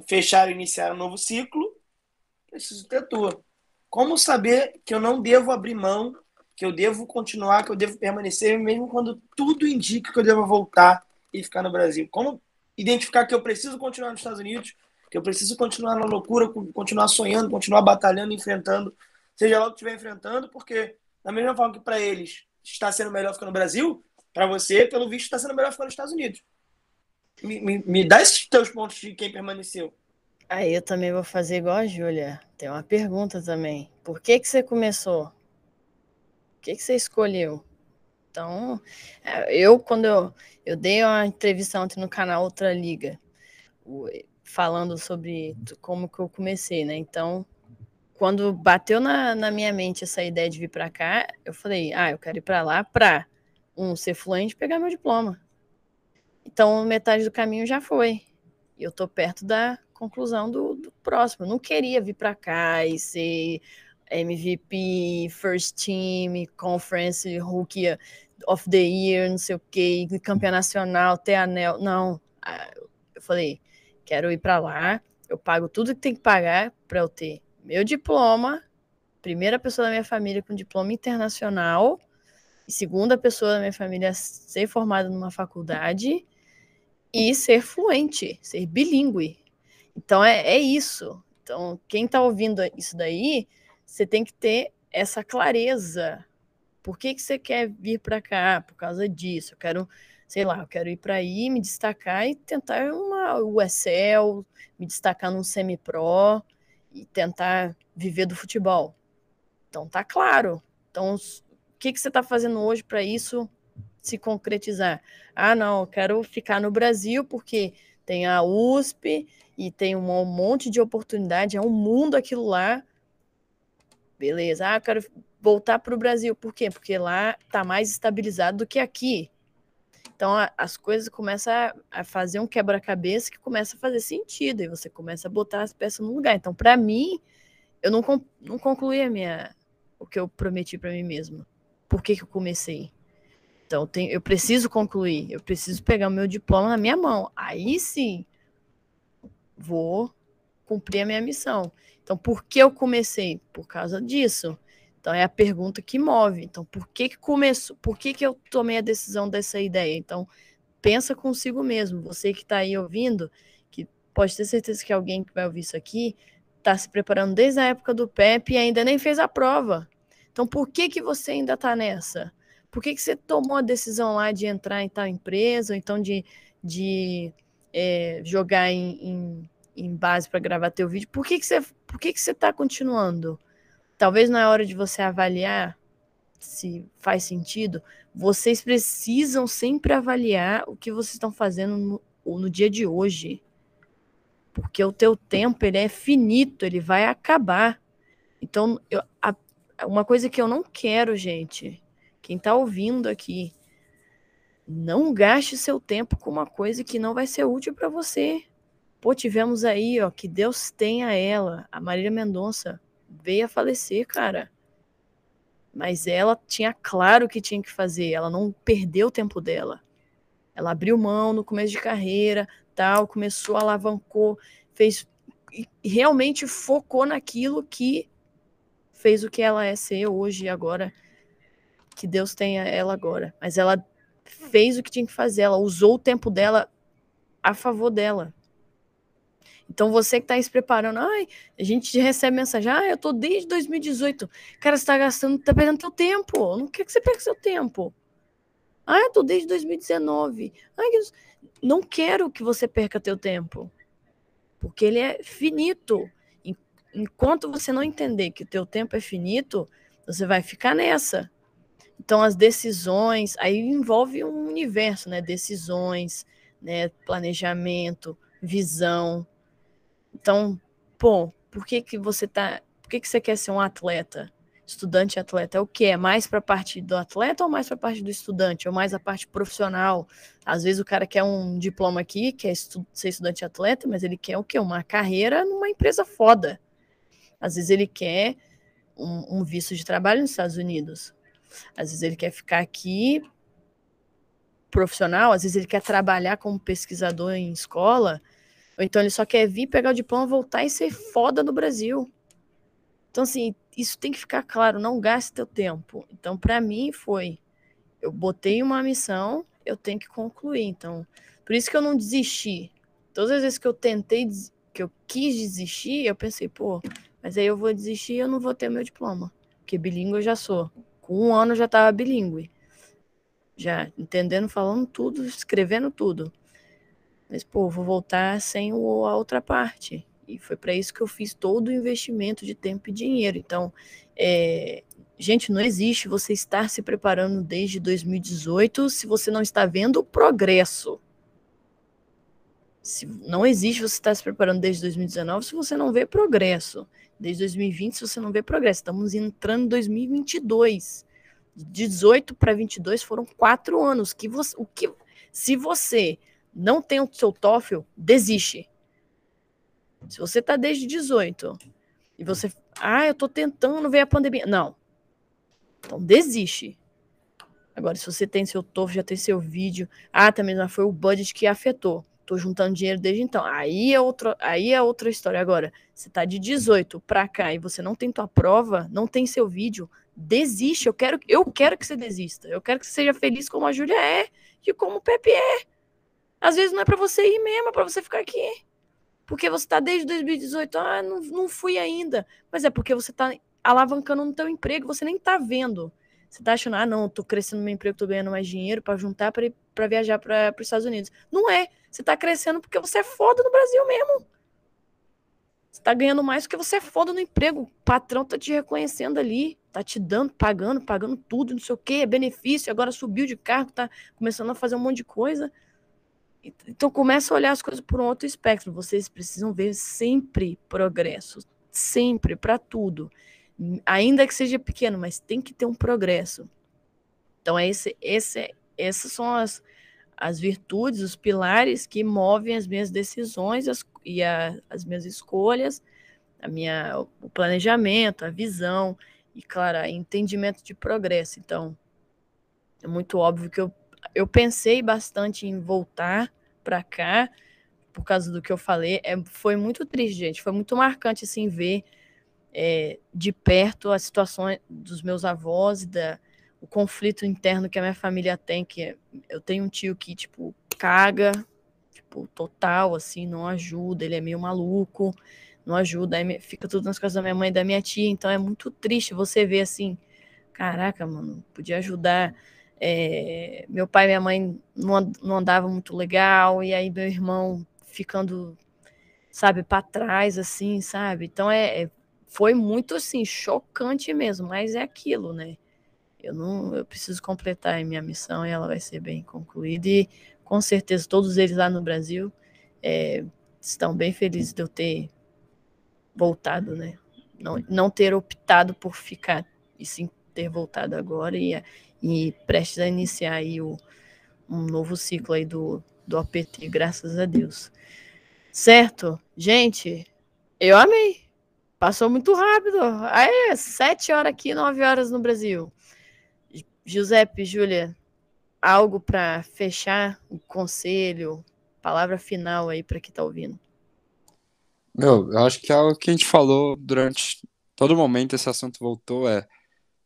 fecharam e iniciaram um novo ciclo, preciso ter tua. Como saber que eu não devo abrir mão, que eu devo continuar, que eu devo permanecer, mesmo quando tudo indica que eu devo voltar e ficar no Brasil? Como identificar que eu preciso continuar nos Estados Unidos, que eu preciso continuar na loucura, continuar sonhando, continuar batalhando, enfrentando, seja lá o que estiver enfrentando, porque da mesma forma que para eles está sendo melhor ficar no Brasil, para você, pelo visto, está sendo melhor ficar nos Estados Unidos. Me, me, me dá esses teus pontos de quem permaneceu. Aí eu também vou fazer igual a Júlia. Tem uma pergunta também. Por que, que você começou? O que, que você escolheu? Então, é, eu, quando eu, eu dei uma entrevista ontem no canal Outra Liga, falando sobre como que eu comecei, né? Então, quando bateu na, na minha mente essa ideia de vir para cá, eu falei, ah, eu quero ir para lá para, um, ser fluente pegar meu diploma. Então, metade do caminho já foi. E eu tô perto da conclusão do, do próximo. Eu não queria vir para cá e ser MVP, First Team, Conference, Rookie of the Year, não sei o quê, campeão nacional, ter anel. Não. Ah, eu falei, quero ir para lá, eu pago tudo que tem que pagar para eu ter meu diploma, primeira pessoa da minha família com diploma internacional, segunda pessoa da minha família ser formada numa faculdade e ser fluente, ser bilíngue. Então é, é isso. Então, quem está ouvindo isso daí, você tem que ter essa clareza. Por que, que você quer vir para cá? Por causa disso. Eu quero, sei lá, eu quero ir para aí, me destacar e tentar uma USL, me destacar num semi-pro e tentar viver do futebol. Então tá claro. Então, que, que você está fazendo hoje para isso se concretizar? Ah, não, eu quero ficar no Brasil porque tem a USP e tem um monte de oportunidade, é um mundo aquilo lá. Beleza, ah, quero voltar para o Brasil. Por quê? Porque lá está mais estabilizado do que aqui. Então as coisas começam a, a fazer um quebra-cabeça que começa a fazer sentido e você começa a botar as peças no lugar. Então, para mim, eu não, não concluí a minha, o que eu prometi para mim mesmo. Por que, que eu comecei? Então, eu preciso concluir, eu preciso pegar o meu diploma na minha mão. Aí sim, vou cumprir a minha missão. Então, por que eu comecei? Por causa disso. Então é a pergunta que move. Então, por que que começou? Por que que eu tomei a decisão dessa ideia? Então, pensa consigo mesmo. Você que está aí ouvindo, que pode ter certeza que alguém que vai ouvir isso aqui está se preparando desde a época do PEP e ainda nem fez a prova. Então, por que que você ainda está nessa? Por que que você tomou a decisão lá de entrar em tal empresa, ou então de, de é, jogar em, em, em base para gravar teu vídeo? Por que que você, por que que você está continuando? talvez na hora de você avaliar se faz sentido, vocês precisam sempre avaliar o que vocês estão fazendo no, no dia de hoje. Porque o teu tempo ele é finito, ele vai acabar. Então, eu, a, uma coisa que eu não quero, gente, quem está ouvindo aqui, não gaste seu tempo com uma coisa que não vai ser útil para você. Pô, tivemos aí, ó, que Deus tenha ela, a Marília Mendonça, veio a falecer, cara. Mas ela tinha claro que tinha que fazer, ela não perdeu o tempo dela. Ela abriu mão no começo de carreira, tal, começou, alavancou, fez realmente focou naquilo que fez o que ela é ser hoje, agora, que Deus tenha ela agora. Mas ela fez o que tinha que fazer, ela usou o tempo dela a favor dela. Então você que está aí se preparando, ai, a gente recebe mensagem, ah, eu tô desde 2018. Cara, você tá gastando, tá perdendo teu tempo. Não quer que você perca seu tempo. Ah, eu tô desde 2019. Ai, não quero que você perca teu tempo. Porque ele é finito. Enquanto você não entender que o teu tempo é finito, você vai ficar nessa. Então as decisões, aí envolve um universo, né? Decisões, né, planejamento, visão. Então, pô, por que que você tá, por que que você quer ser um atleta? Estudante atleta é o que? É mais para a parte do atleta ou mais para a parte do estudante? Ou mais a parte profissional? Às vezes o cara quer um diploma aqui, quer estu ser estudante atleta, mas ele quer o quê? Uma carreira numa empresa foda. Às vezes ele quer um, um visto de trabalho nos Estados Unidos. Às vezes ele quer ficar aqui profissional, às vezes ele quer trabalhar como pesquisador em escola, ou então ele só quer vir pegar o diploma, voltar e ser foda no Brasil. Então, assim, isso tem que ficar claro, não gaste teu tempo. Então, para mim, foi, eu botei uma missão, eu tenho que concluir. Então, por isso que eu não desisti. Todas as vezes que eu tentei, que eu quis desistir, eu pensei, pô, mas aí eu vou desistir e eu não vou ter meu diploma. Porque bilíngue eu já sou. Com um ano eu já estava bilíngue já entendendo, falando tudo, escrevendo tudo. Mas, pô, vou voltar sem o, a outra parte. E foi para isso que eu fiz todo o investimento de tempo e dinheiro. Então, é, gente, não existe você estar se preparando desde 2018 se você não está vendo o progresso. Se, não existe você estar se preparando desde 2019 se você não vê progresso. Desde 2020 se você não vê progresso. Estamos entrando em 2022 de 18 para 22 foram quatro anos. Que você, o que, se você não tem o seu TOEFL, desiste. Se você está desde 18 e você, ah, eu estou tentando ver a pandemia. Não. Então desiste. Agora, se você tem seu TOEFL, já tem seu vídeo, ah, também não foi o budget que afetou. Tô juntando dinheiro desde então. Aí é outra, aí é outra história. Agora, você tá de 18 para cá e você não tem tua prova, não tem seu vídeo, desiste. Eu quero, eu quero que você desista. Eu quero que você seja feliz como a Júlia é e como o Pepe é. Às vezes não é para você ir mesmo, é para você ficar aqui. Porque você tá desde 2018, ah, não, não fui ainda. Mas é porque você tá alavancando no teu emprego, você nem tá vendo. Você tá achando, ah, não, tô crescendo no meu emprego, tô ganhando mais dinheiro para juntar para viajar para os Estados Unidos. Não é. Você tá crescendo porque você é foda no Brasil mesmo. Você tá ganhando mais porque você é foda no emprego. O patrão tá te reconhecendo ali tá te dando, pagando, pagando tudo, não sei o que, é benefício, agora subiu de cargo, tá começando a fazer um monte de coisa. Então começa a olhar as coisas por um outro espectro. Vocês precisam ver sempre progresso, sempre, para tudo. Ainda que seja pequeno, mas tem que ter um progresso. Então, esse, esse, essas são as, as virtudes, os pilares que movem as minhas decisões as, e a, as minhas escolhas, a minha, o planejamento, a visão e, claro, entendimento de progresso. Então, é muito óbvio que eu, eu pensei bastante em voltar para cá, por causa do que eu falei. É, foi muito triste, gente. Foi muito marcante, assim, ver é, de perto as situações dos meus avós e da, o conflito interno que a minha família tem, que eu tenho um tio que, tipo, caga, tipo, total, assim, não ajuda, ele é meio maluco, não ajuda, aí fica tudo nas costas da minha mãe e da minha tia, então é muito triste você ver assim, caraca, mano, podia ajudar. É, meu pai e minha mãe não, não andavam muito legal, e aí meu irmão ficando, sabe, para trás, assim, sabe? Então é, é, foi muito assim, chocante mesmo, mas é aquilo, né? Eu não, eu preciso completar a minha missão e ela vai ser bem concluída. E com certeza todos eles lá no Brasil é, estão bem felizes de eu ter voltado, né? Não, não ter optado por ficar, e sim ter voltado agora e, e prestes a iniciar aí o, um novo ciclo aí do, do APT, graças a Deus. Certo? Gente, eu amei. Passou muito rápido. Aí, sete horas aqui, nove horas no Brasil. Giuseppe, Júlia, algo para fechar o conselho, palavra final aí para quem está ouvindo. Meu, eu acho que é o que a gente falou durante todo momento, esse assunto voltou, é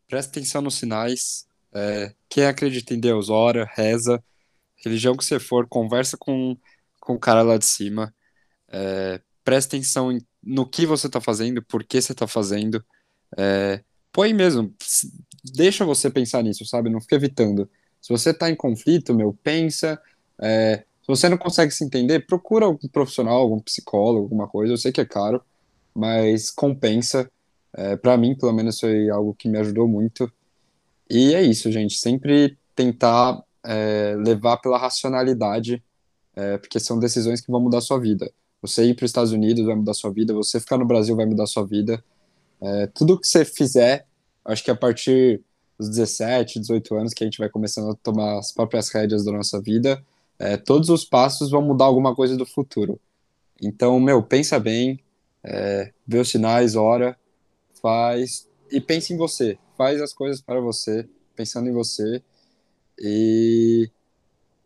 presta atenção nos sinais, é, quem acredita em Deus, ora, reza, religião que você for, conversa com, com o cara lá de cima, é, presta atenção no que você tá fazendo, por que você tá fazendo, é, põe mesmo, deixa você pensar nisso, sabe, não fica evitando. Se você tá em conflito, meu, pensa, é, se você não consegue se entender, procura algum profissional, algum psicólogo, alguma coisa. Eu sei que é caro, mas compensa. É, para mim, pelo menos, foi algo que me ajudou muito. E é isso, gente. Sempre tentar é, levar pela racionalidade, é, porque são decisões que vão mudar sua vida. Você ir para os Estados Unidos vai mudar sua vida, você ficar no Brasil vai mudar sua vida. É, tudo que você fizer, acho que a partir dos 17, 18 anos, que a gente vai começando a tomar as próprias rédeas da nossa vida, é, todos os passos vão mudar alguma coisa do futuro. Então, meu, pensa bem, é, vê os sinais, ora, faz e pense em você. Faz as coisas para você, pensando em você e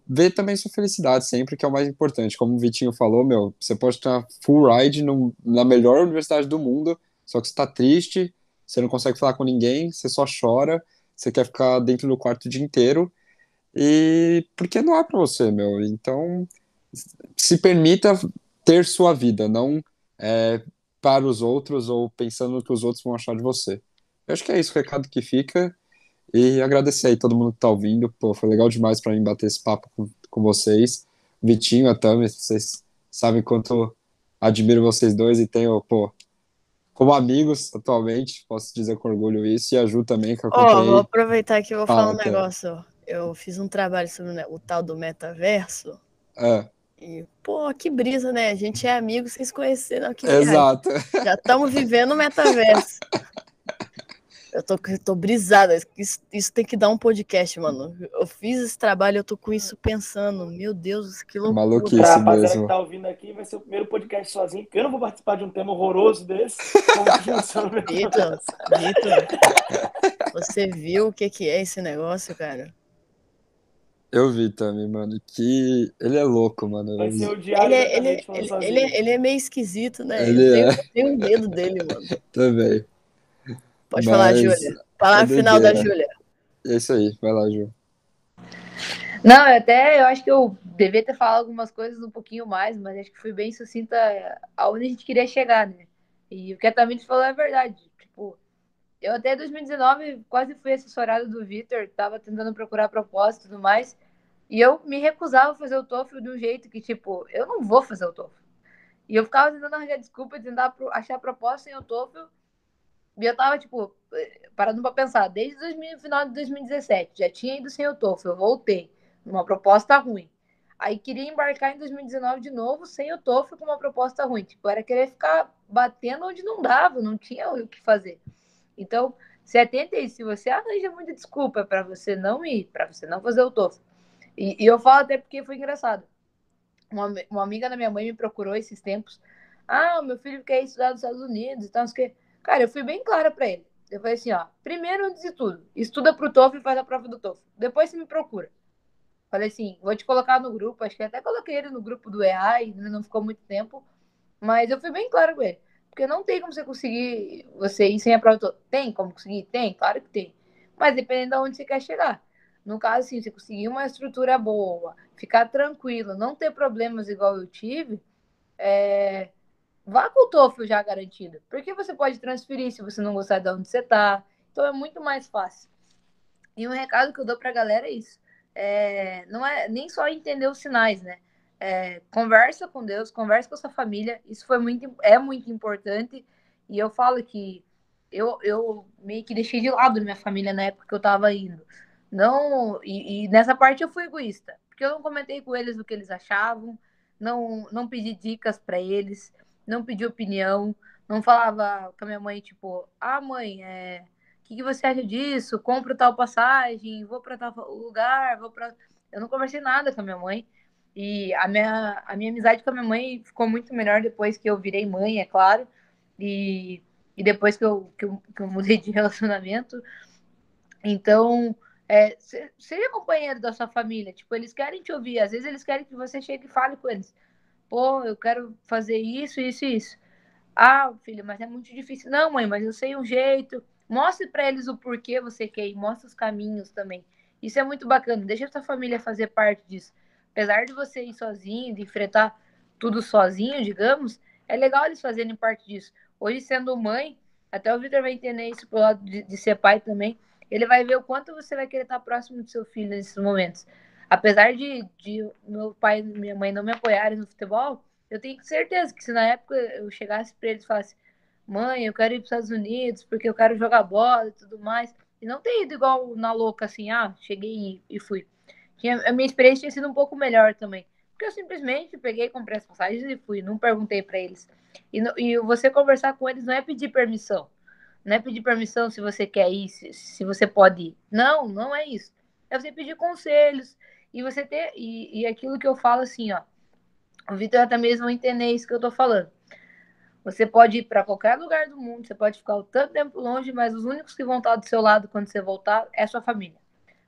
vê também sua felicidade sempre, que é o mais importante. Como o Vitinho falou, meu, você pode estar full ride no, na melhor universidade do mundo, só que você está triste, você não consegue falar com ninguém, você só chora, você quer ficar dentro do quarto o dia inteiro e porque não é para você, meu. Então, se permita ter sua vida, não é, para os outros ou pensando no que os outros vão achar de você. Eu acho que é isso o recado que fica. E agradecer aí todo mundo que tá ouvindo. Pô, foi legal demais para mim bater esse papo com, com vocês. Vitinho, a Tami, vocês sabem quanto admiro vocês dois e tenho, pô, como amigos atualmente, posso dizer com orgulho isso, e a Ju também, que eu comprei. Oh, vou aproveitar que eu vou falar um negócio eu fiz um trabalho sobre o tal do metaverso. É. E, pô, que brisa, né? A gente é amigo, vocês conheceram aqui. Exato. Já estamos vivendo o metaverso. Eu tô, tô brisada. Isso, isso, tem que dar um podcast, mano. Eu fiz esse trabalho, eu tô com isso pensando. Meu Deus, que loucura. Maluquice pra rapaziada que tá ouvindo aqui, vai ser o primeiro podcast sozinho, porque eu não vou participar de um tema horroroso desse. Vitor, Vitor, você viu o que, que é esse negócio, cara? Eu vi também, mano, que ele é louco, mano. Vai ser o diário ele, é, ele, ele, ele, é, ele, é meio esquisito, né? Ele tem, é. tem um medo dele, mano. também. Pode Mas... falar, Júlia. Falar é final da Júlia. É isso aí, vai lá, Ju. Não, até eu acho que eu devia ter falado algumas coisas um pouquinho mais, mas acho que fui bem sucinta aonde a gente queria chegar, né? E o que a Tamires falou é verdade. Tipo, eu até 2019 quase fui assessorado do Vitor, tava tentando procurar propósito e tudo mais. E eu me recusava a fazer o TOEFL de um jeito que, tipo, eu não vou fazer o TOEFL. E eu ficava tentando arranjar desculpa, tentar achar proposta sem o TOEFL. E eu tava, tipo, parando pra pensar, desde o final de 2017, já tinha ido sem o TOEFL, eu voltei, numa proposta ruim. Aí queria embarcar em 2019 de novo, sem o TOEFL, com uma proposta ruim. Tipo, era querer ficar batendo onde não dava, não tinha o que fazer. Então, se atenta aí, se você arranja muita desculpa para você não ir, para você não fazer o TOEFL. E, e, eu falo até porque foi engraçado. Uma, uma amiga da minha mãe me procurou esses tempos. Ah, meu filho quer estudar nos Estados Unidos e tal, que. Cara, eu fui bem clara para ele. Eu falei assim, ó, primeiro antes de tudo, estuda pro TOEFL e faz a prova do TOEFL. Depois você me procura. Falei assim, vou te colocar no grupo, acho que até coloquei ele no grupo do EA e não ficou muito tempo, mas eu fui bem claro com ele. Porque não tem como você conseguir você ir sem a prova. Tem como conseguir? Tem, claro que tem. Mas dependendo de onde você quer chegar. No caso, assim, você conseguir uma estrutura boa, ficar tranquilo, não ter problemas igual eu tive, é... vá com o TOEFL já garantido. Porque você pode transferir se você não gostar de onde você está. Então é muito mais fácil. E um recado que eu dou para a galera é isso. É... não é nem só entender os sinais, né? É, conversa com Deus, conversa com a sua família. Isso foi muito, é muito importante. E eu falo que eu, eu meio que deixei de lado minha família na época que eu estava indo. Não, e, e, nessa parte eu fui egoísta, porque eu não comentei com eles o que eles achavam, não, não pedi dicas para eles, não pedi opinião, não falava com a minha mãe, tipo, ah, mãe, é, o que, que você acha disso? Compro tal passagem, vou para tal lugar, vou para. Eu não conversei nada com a minha mãe. E a minha, a minha amizade com a minha mãe ficou muito melhor depois que eu virei mãe, é claro. E, e depois que eu, que, eu, que eu mudei de relacionamento. Então, é, seja companheiro da sua família. Tipo, eles querem te ouvir. Às vezes eles querem que você chegue e fale com eles. Pô, eu quero fazer isso, isso e isso. Ah, filho, mas é muito difícil. Não, mãe, mas eu sei um jeito. Mostre para eles o porquê você quer ir, mostre os caminhos também. Isso é muito bacana. Deixa a sua família fazer parte disso. Apesar de você ir sozinho, de enfrentar tudo sozinho, digamos, é legal eles fazerem parte disso. Hoje, sendo mãe, até o Victor vai entender isso pelo lado de, de, ser pai também. Ele vai ver o quanto você vai querer estar próximo do seu filho nesses momentos. Apesar de, de meu pai e minha mãe não me apoiarem no futebol, eu tenho certeza que se na época eu chegasse para eles e falasse, mãe, eu quero ir para os Estados Unidos porque eu quero jogar bola e tudo mais, e não ter ido igual na louca, assim, ah, cheguei e, fui. Tinha, a minha experiência tinha sido um pouco melhor também. Porque eu simplesmente peguei, comprei as passagens e fui, não perguntei para eles. E, e você conversar com eles não é pedir permissão. Não é pedir permissão se você quer ir, se, se você pode ir. Não, não é isso. É você pedir conselhos e você ter. E, e aquilo que eu falo assim, ó. O Vitor até mesmo entender isso que eu tô falando. Você pode ir para qualquer lugar do mundo, você pode ficar o tanto tempo longe, mas os únicos que vão estar do seu lado quando você voltar é sua família.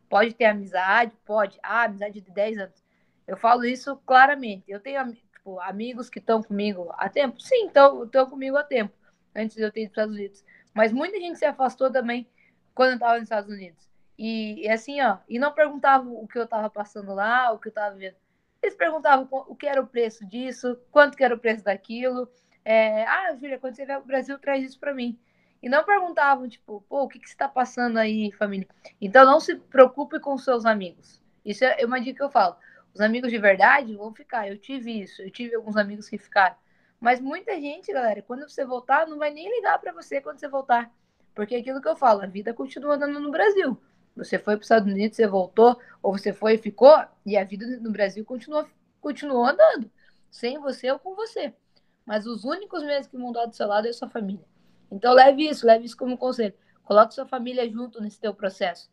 Pode ter amizade, pode. Ah, amizade de 10 anos. Eu falo isso claramente. Eu tenho tipo, amigos que estão comigo há tempo. Sim, estão comigo há tempo, antes de eu ter ido para os Estados Unidos. Mas muita gente se afastou também quando eu estava nos Estados Unidos. E, e, assim, ó, e não perguntavam o que eu estava passando lá, o que eu estava vendo. Eles perguntavam o que era o preço disso, quanto que era o preço daquilo. É, ah, Júlia, quando você vier ao Brasil, traz isso para mim. E não perguntavam, tipo, pô, o que, que está passando aí, família? Então, não se preocupe com seus amigos. Isso é uma dica que eu falo. Os amigos de verdade vão ficar. Eu tive isso, eu tive alguns amigos que ficaram. Mas muita gente, galera, quando você voltar, não vai nem ligar para você quando você voltar. Porque é aquilo que eu falo, a vida continua andando no Brasil. Você foi para os Estados Unidos, você voltou, ou você foi e ficou, e a vida no Brasil continua, continuou andando. Sem você ou com você. Mas os únicos mesmo que vão dar do seu lado é a sua família. Então leve isso, leve isso como conselho. Coloque sua família junto nesse teu processo.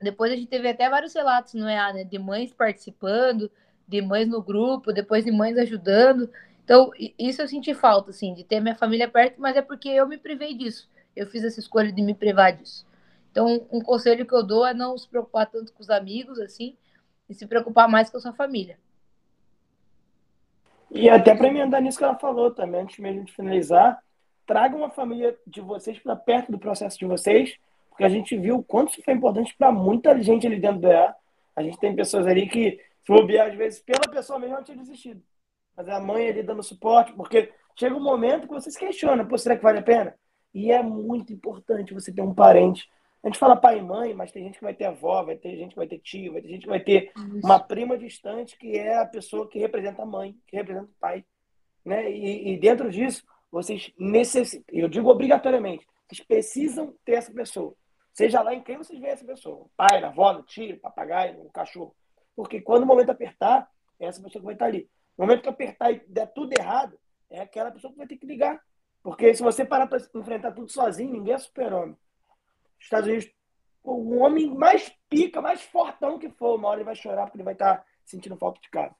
Depois a gente teve até vários relatos no EA, né? De mães participando, de mães no grupo, depois de mães ajudando. Então, isso eu senti falta, assim, de ter minha família perto, mas é porque eu me privei disso. Eu fiz essa escolha de me privar disso. Então, um conselho que eu dou é não se preocupar tanto com os amigos, assim, e se preocupar mais com a sua família. E até para emendar nisso que ela falou também, antes mesmo de finalizar, traga uma família de vocês para perto do processo de vocês, porque a gente viu o quanto isso foi importante para muita gente ali dentro do EA. A gente tem pessoas ali que, se bobear, às vezes, pela pessoa mesmo, não tinha desistido. Mas a mãe ali dando suporte, porque chega um momento que você se questiona, pô, será que vale a pena? E é muito importante você ter um parente. A gente fala pai e mãe, mas tem gente que vai ter avó, vai ter gente que vai ter tio, vai ter gente que vai ter uma prima distante que é a pessoa que representa a mãe, que representa o pai. Né? E, e dentro disso, vocês necessitam, eu digo obrigatoriamente, vocês precisam ter essa pessoa. Seja lá em quem vocês veem essa pessoa. Pai, na avó, no tio, papagaio, no cachorro. Porque quando o momento apertar, é essa pessoa que vai estar ali. No momento que apertar e der tudo errado, é aquela pessoa que vai ter que ligar. Porque se você parar para enfrentar tudo sozinho, ninguém é super-homem. Estados Unidos, o homem mais pica, mais fortão que for, uma hora ele vai chorar porque ele vai estar sentindo falta de casa.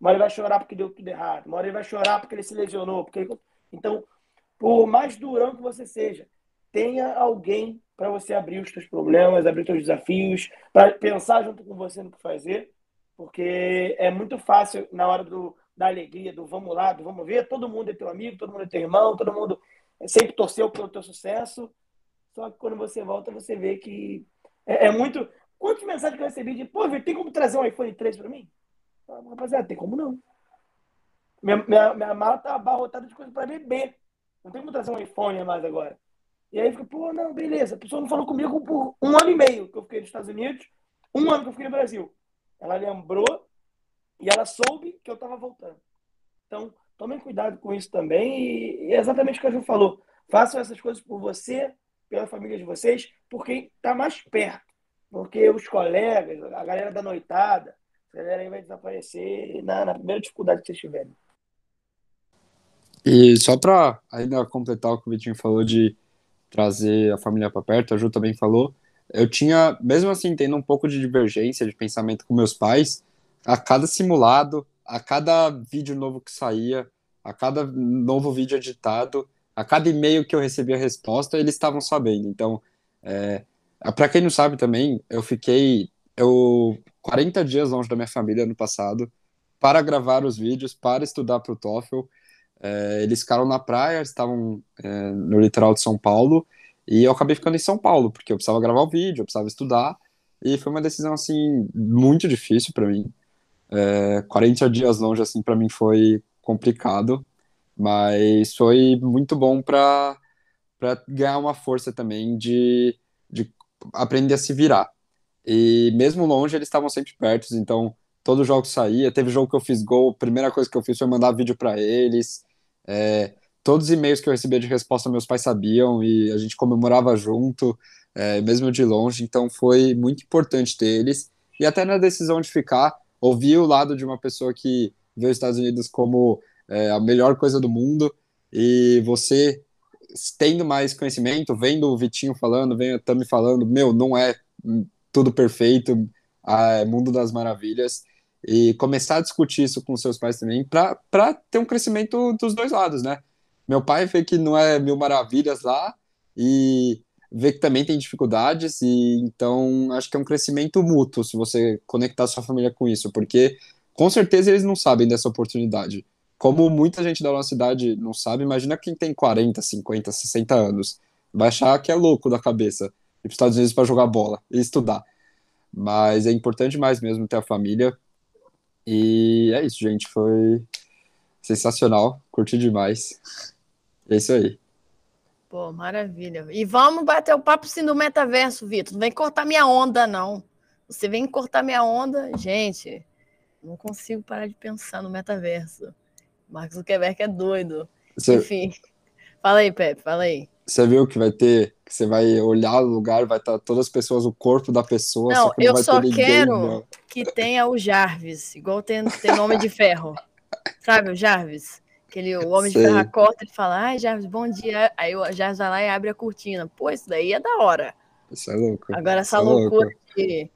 Uma hora ele vai chorar porque deu tudo errado. Uma hora ele vai chorar porque ele se lesionou. Porque. Então, por mais durão que você seja, tenha alguém para você abrir os seus problemas, abrir os seus desafios, para pensar junto com você no que fazer, porque é muito fácil na hora do, da alegria, do vamos lá, do vamos ver, todo mundo é teu amigo, todo mundo é teu irmão, todo mundo sempre torceu pelo teu sucesso, só que quando você volta, você vê que é, é muito... Quantas mensagens que eu recebi de, pô, tem como trazer um iPhone 3 para mim? Rapaziada, tem como não. Minha, minha, minha mala tá abarrotada de coisa para beber. Não tem como trazer um iPhone mais agora. E aí fica, pô, não, beleza. A pessoa não falou comigo por um ano e meio que eu fiquei nos Estados Unidos, um ano que eu fiquei no Brasil. Ela lembrou e ela soube que eu estava voltando. Então, tomem cuidado com isso também. E é exatamente o que a Ju falou. Façam essas coisas por você, pela família de vocês, por quem está mais perto. Porque os colegas, a galera da noitada, a galera aí vai desaparecer na, na primeira dificuldade que vocês tiverem. E só para ainda completar o que o Vitinho falou de trazer a família para perto, a Ju também falou, eu tinha, mesmo assim, tendo um pouco de divergência de pensamento com meus pais, a cada simulado, a cada vídeo novo que saía, a cada novo vídeo editado, a cada e-mail que eu recebia resposta, eles estavam sabendo. Então, é, para quem não sabe também, eu fiquei eu 40 dias longe da minha família no passado para gravar os vídeos, para estudar para o TOEFL. É, eles ficaram na praia, estavam é, no litoral de São Paulo, e eu acabei ficando em São Paulo, porque eu precisava gravar o vídeo, eu precisava estudar, e foi uma decisão, assim, muito difícil para mim. É, 40 dias longe, assim, para mim foi complicado, mas foi muito bom para ganhar uma força também de, de aprender a se virar. E mesmo longe, eles estavam sempre perto, então todo jogo saía. Teve jogo que eu fiz gol, a primeira coisa que eu fiz foi mandar vídeo para eles. É, todos os e-mails que eu recebia de resposta, meus pais sabiam e a gente comemorava junto, é, mesmo de longe. Então foi muito importante ter eles. E até na decisão de ficar, ouvir o lado de uma pessoa que vê os Estados Unidos como é, a melhor coisa do mundo e você tendo mais conhecimento, vendo o Vitinho falando, vendo a Tami falando, meu, não é tudo perfeito, é mundo das maravilhas, e começar a discutir isso com seus pais também, para ter um crescimento dos dois lados, né? Meu pai vê que não é mil maravilhas lá, e vê que também tem dificuldades, e então acho que é um crescimento mútuo se você conectar sua família com isso, porque com certeza eles não sabem dessa oportunidade. Como muita gente da nossa idade não sabe, imagina quem tem 40, 50, 60 anos. Vai achar que é louco da cabeça. Ir para os Estados Unidos para jogar bola e estudar. Mas é importante mais mesmo ter a família. E é isso, gente. Foi sensacional. Curti demais. É isso aí. Pô, maravilha. E vamos bater o papo sim do metaverso, Vitor. Não vem cortar minha onda, não. Você vem cortar minha onda, gente. Não consigo parar de pensar no metaverso. Marcos Zuckerberg é doido. Você... Enfim. Fala aí, Pepe, fala aí. Você viu que vai ter, que você vai olhar o lugar, vai estar todas as pessoas, o corpo da pessoa. Não, só eu só quero que tenha o Jarvis, igual tem, tem nome de ferro. Sabe o Jarvis? Aquele, o homem Sei. de ferro acorda e fala, ai, Jarvis, bom dia. Aí o Jarvis vai lá e abre a cortina. Pô, isso daí é da hora. Isso é louco. Agora, essa é loucura louco. de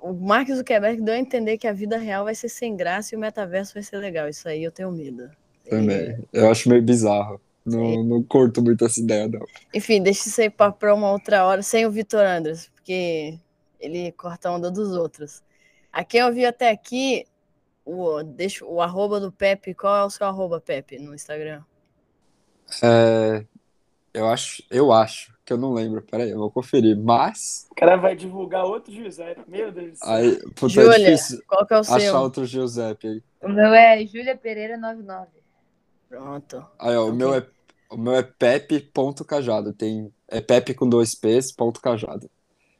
o Mark Zuckerberg deu a entender que a vida real vai ser sem graça e o metaverso vai ser legal. Isso aí eu tenho medo. Também. Eu acho meio bizarro. Não, não curto muito essa ideia, não. Enfim, deixa isso aí para uma outra hora, sem o Vitor Andres, porque ele corta a onda dos outros. A quem eu vi até aqui, o, deixa, o arroba do Pepe, qual é o seu arroba, Pepe, no Instagram? É, eu acho, eu acho que eu não lembro. Peraí, eu vou conferir. Mas. O cara vai divulgar outro Giuseppe. Meu Deus do céu. Aí, puta, Júlia, é qual que é o seu? Achar outro Giuseppe aí. O meu é Júlia Pereira 99. Pronto. Aí, ó, okay. o meu é o meu é pepe.cajado. Tem é pepe com dois p's, ponto cajado.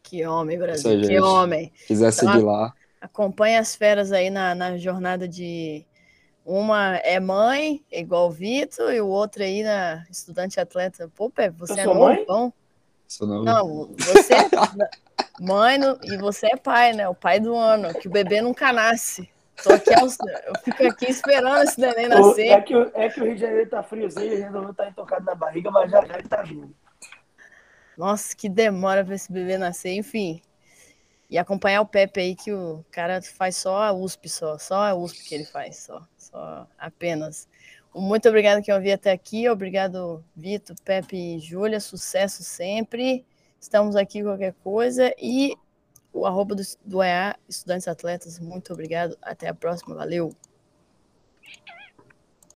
Que homem, Brasil. Aí, que homem. quiser então, seguir lá. Acompanha as feras aí na, na jornada de uma é mãe, igual o Vitor, e o outro aí na estudante atleta. Pô, Pepe, você eu é novão. Sou não. Não, você é mãe no, e você é pai, né? O pai do ano, que o bebê nunca nasce. Tô aqui aos, eu fico aqui esperando esse neném nascer. É que, é que o Rio de Janeiro tá friozinho, ele resolveu estar tá intocado na barriga, mas já, já ele tá vindo. Nossa, que demora para esse bebê nascer, enfim. E acompanhar o Pepe aí, que o cara faz só a USP, só, só a USP que ele faz, só, só apenas. Muito obrigado que eu vi até aqui, obrigado Vitor, Pepe e Júlia, sucesso sempre. Estamos aqui qualquer coisa e o arroba do, do EA, Estudantes Atletas, muito obrigado, até a próxima, valeu!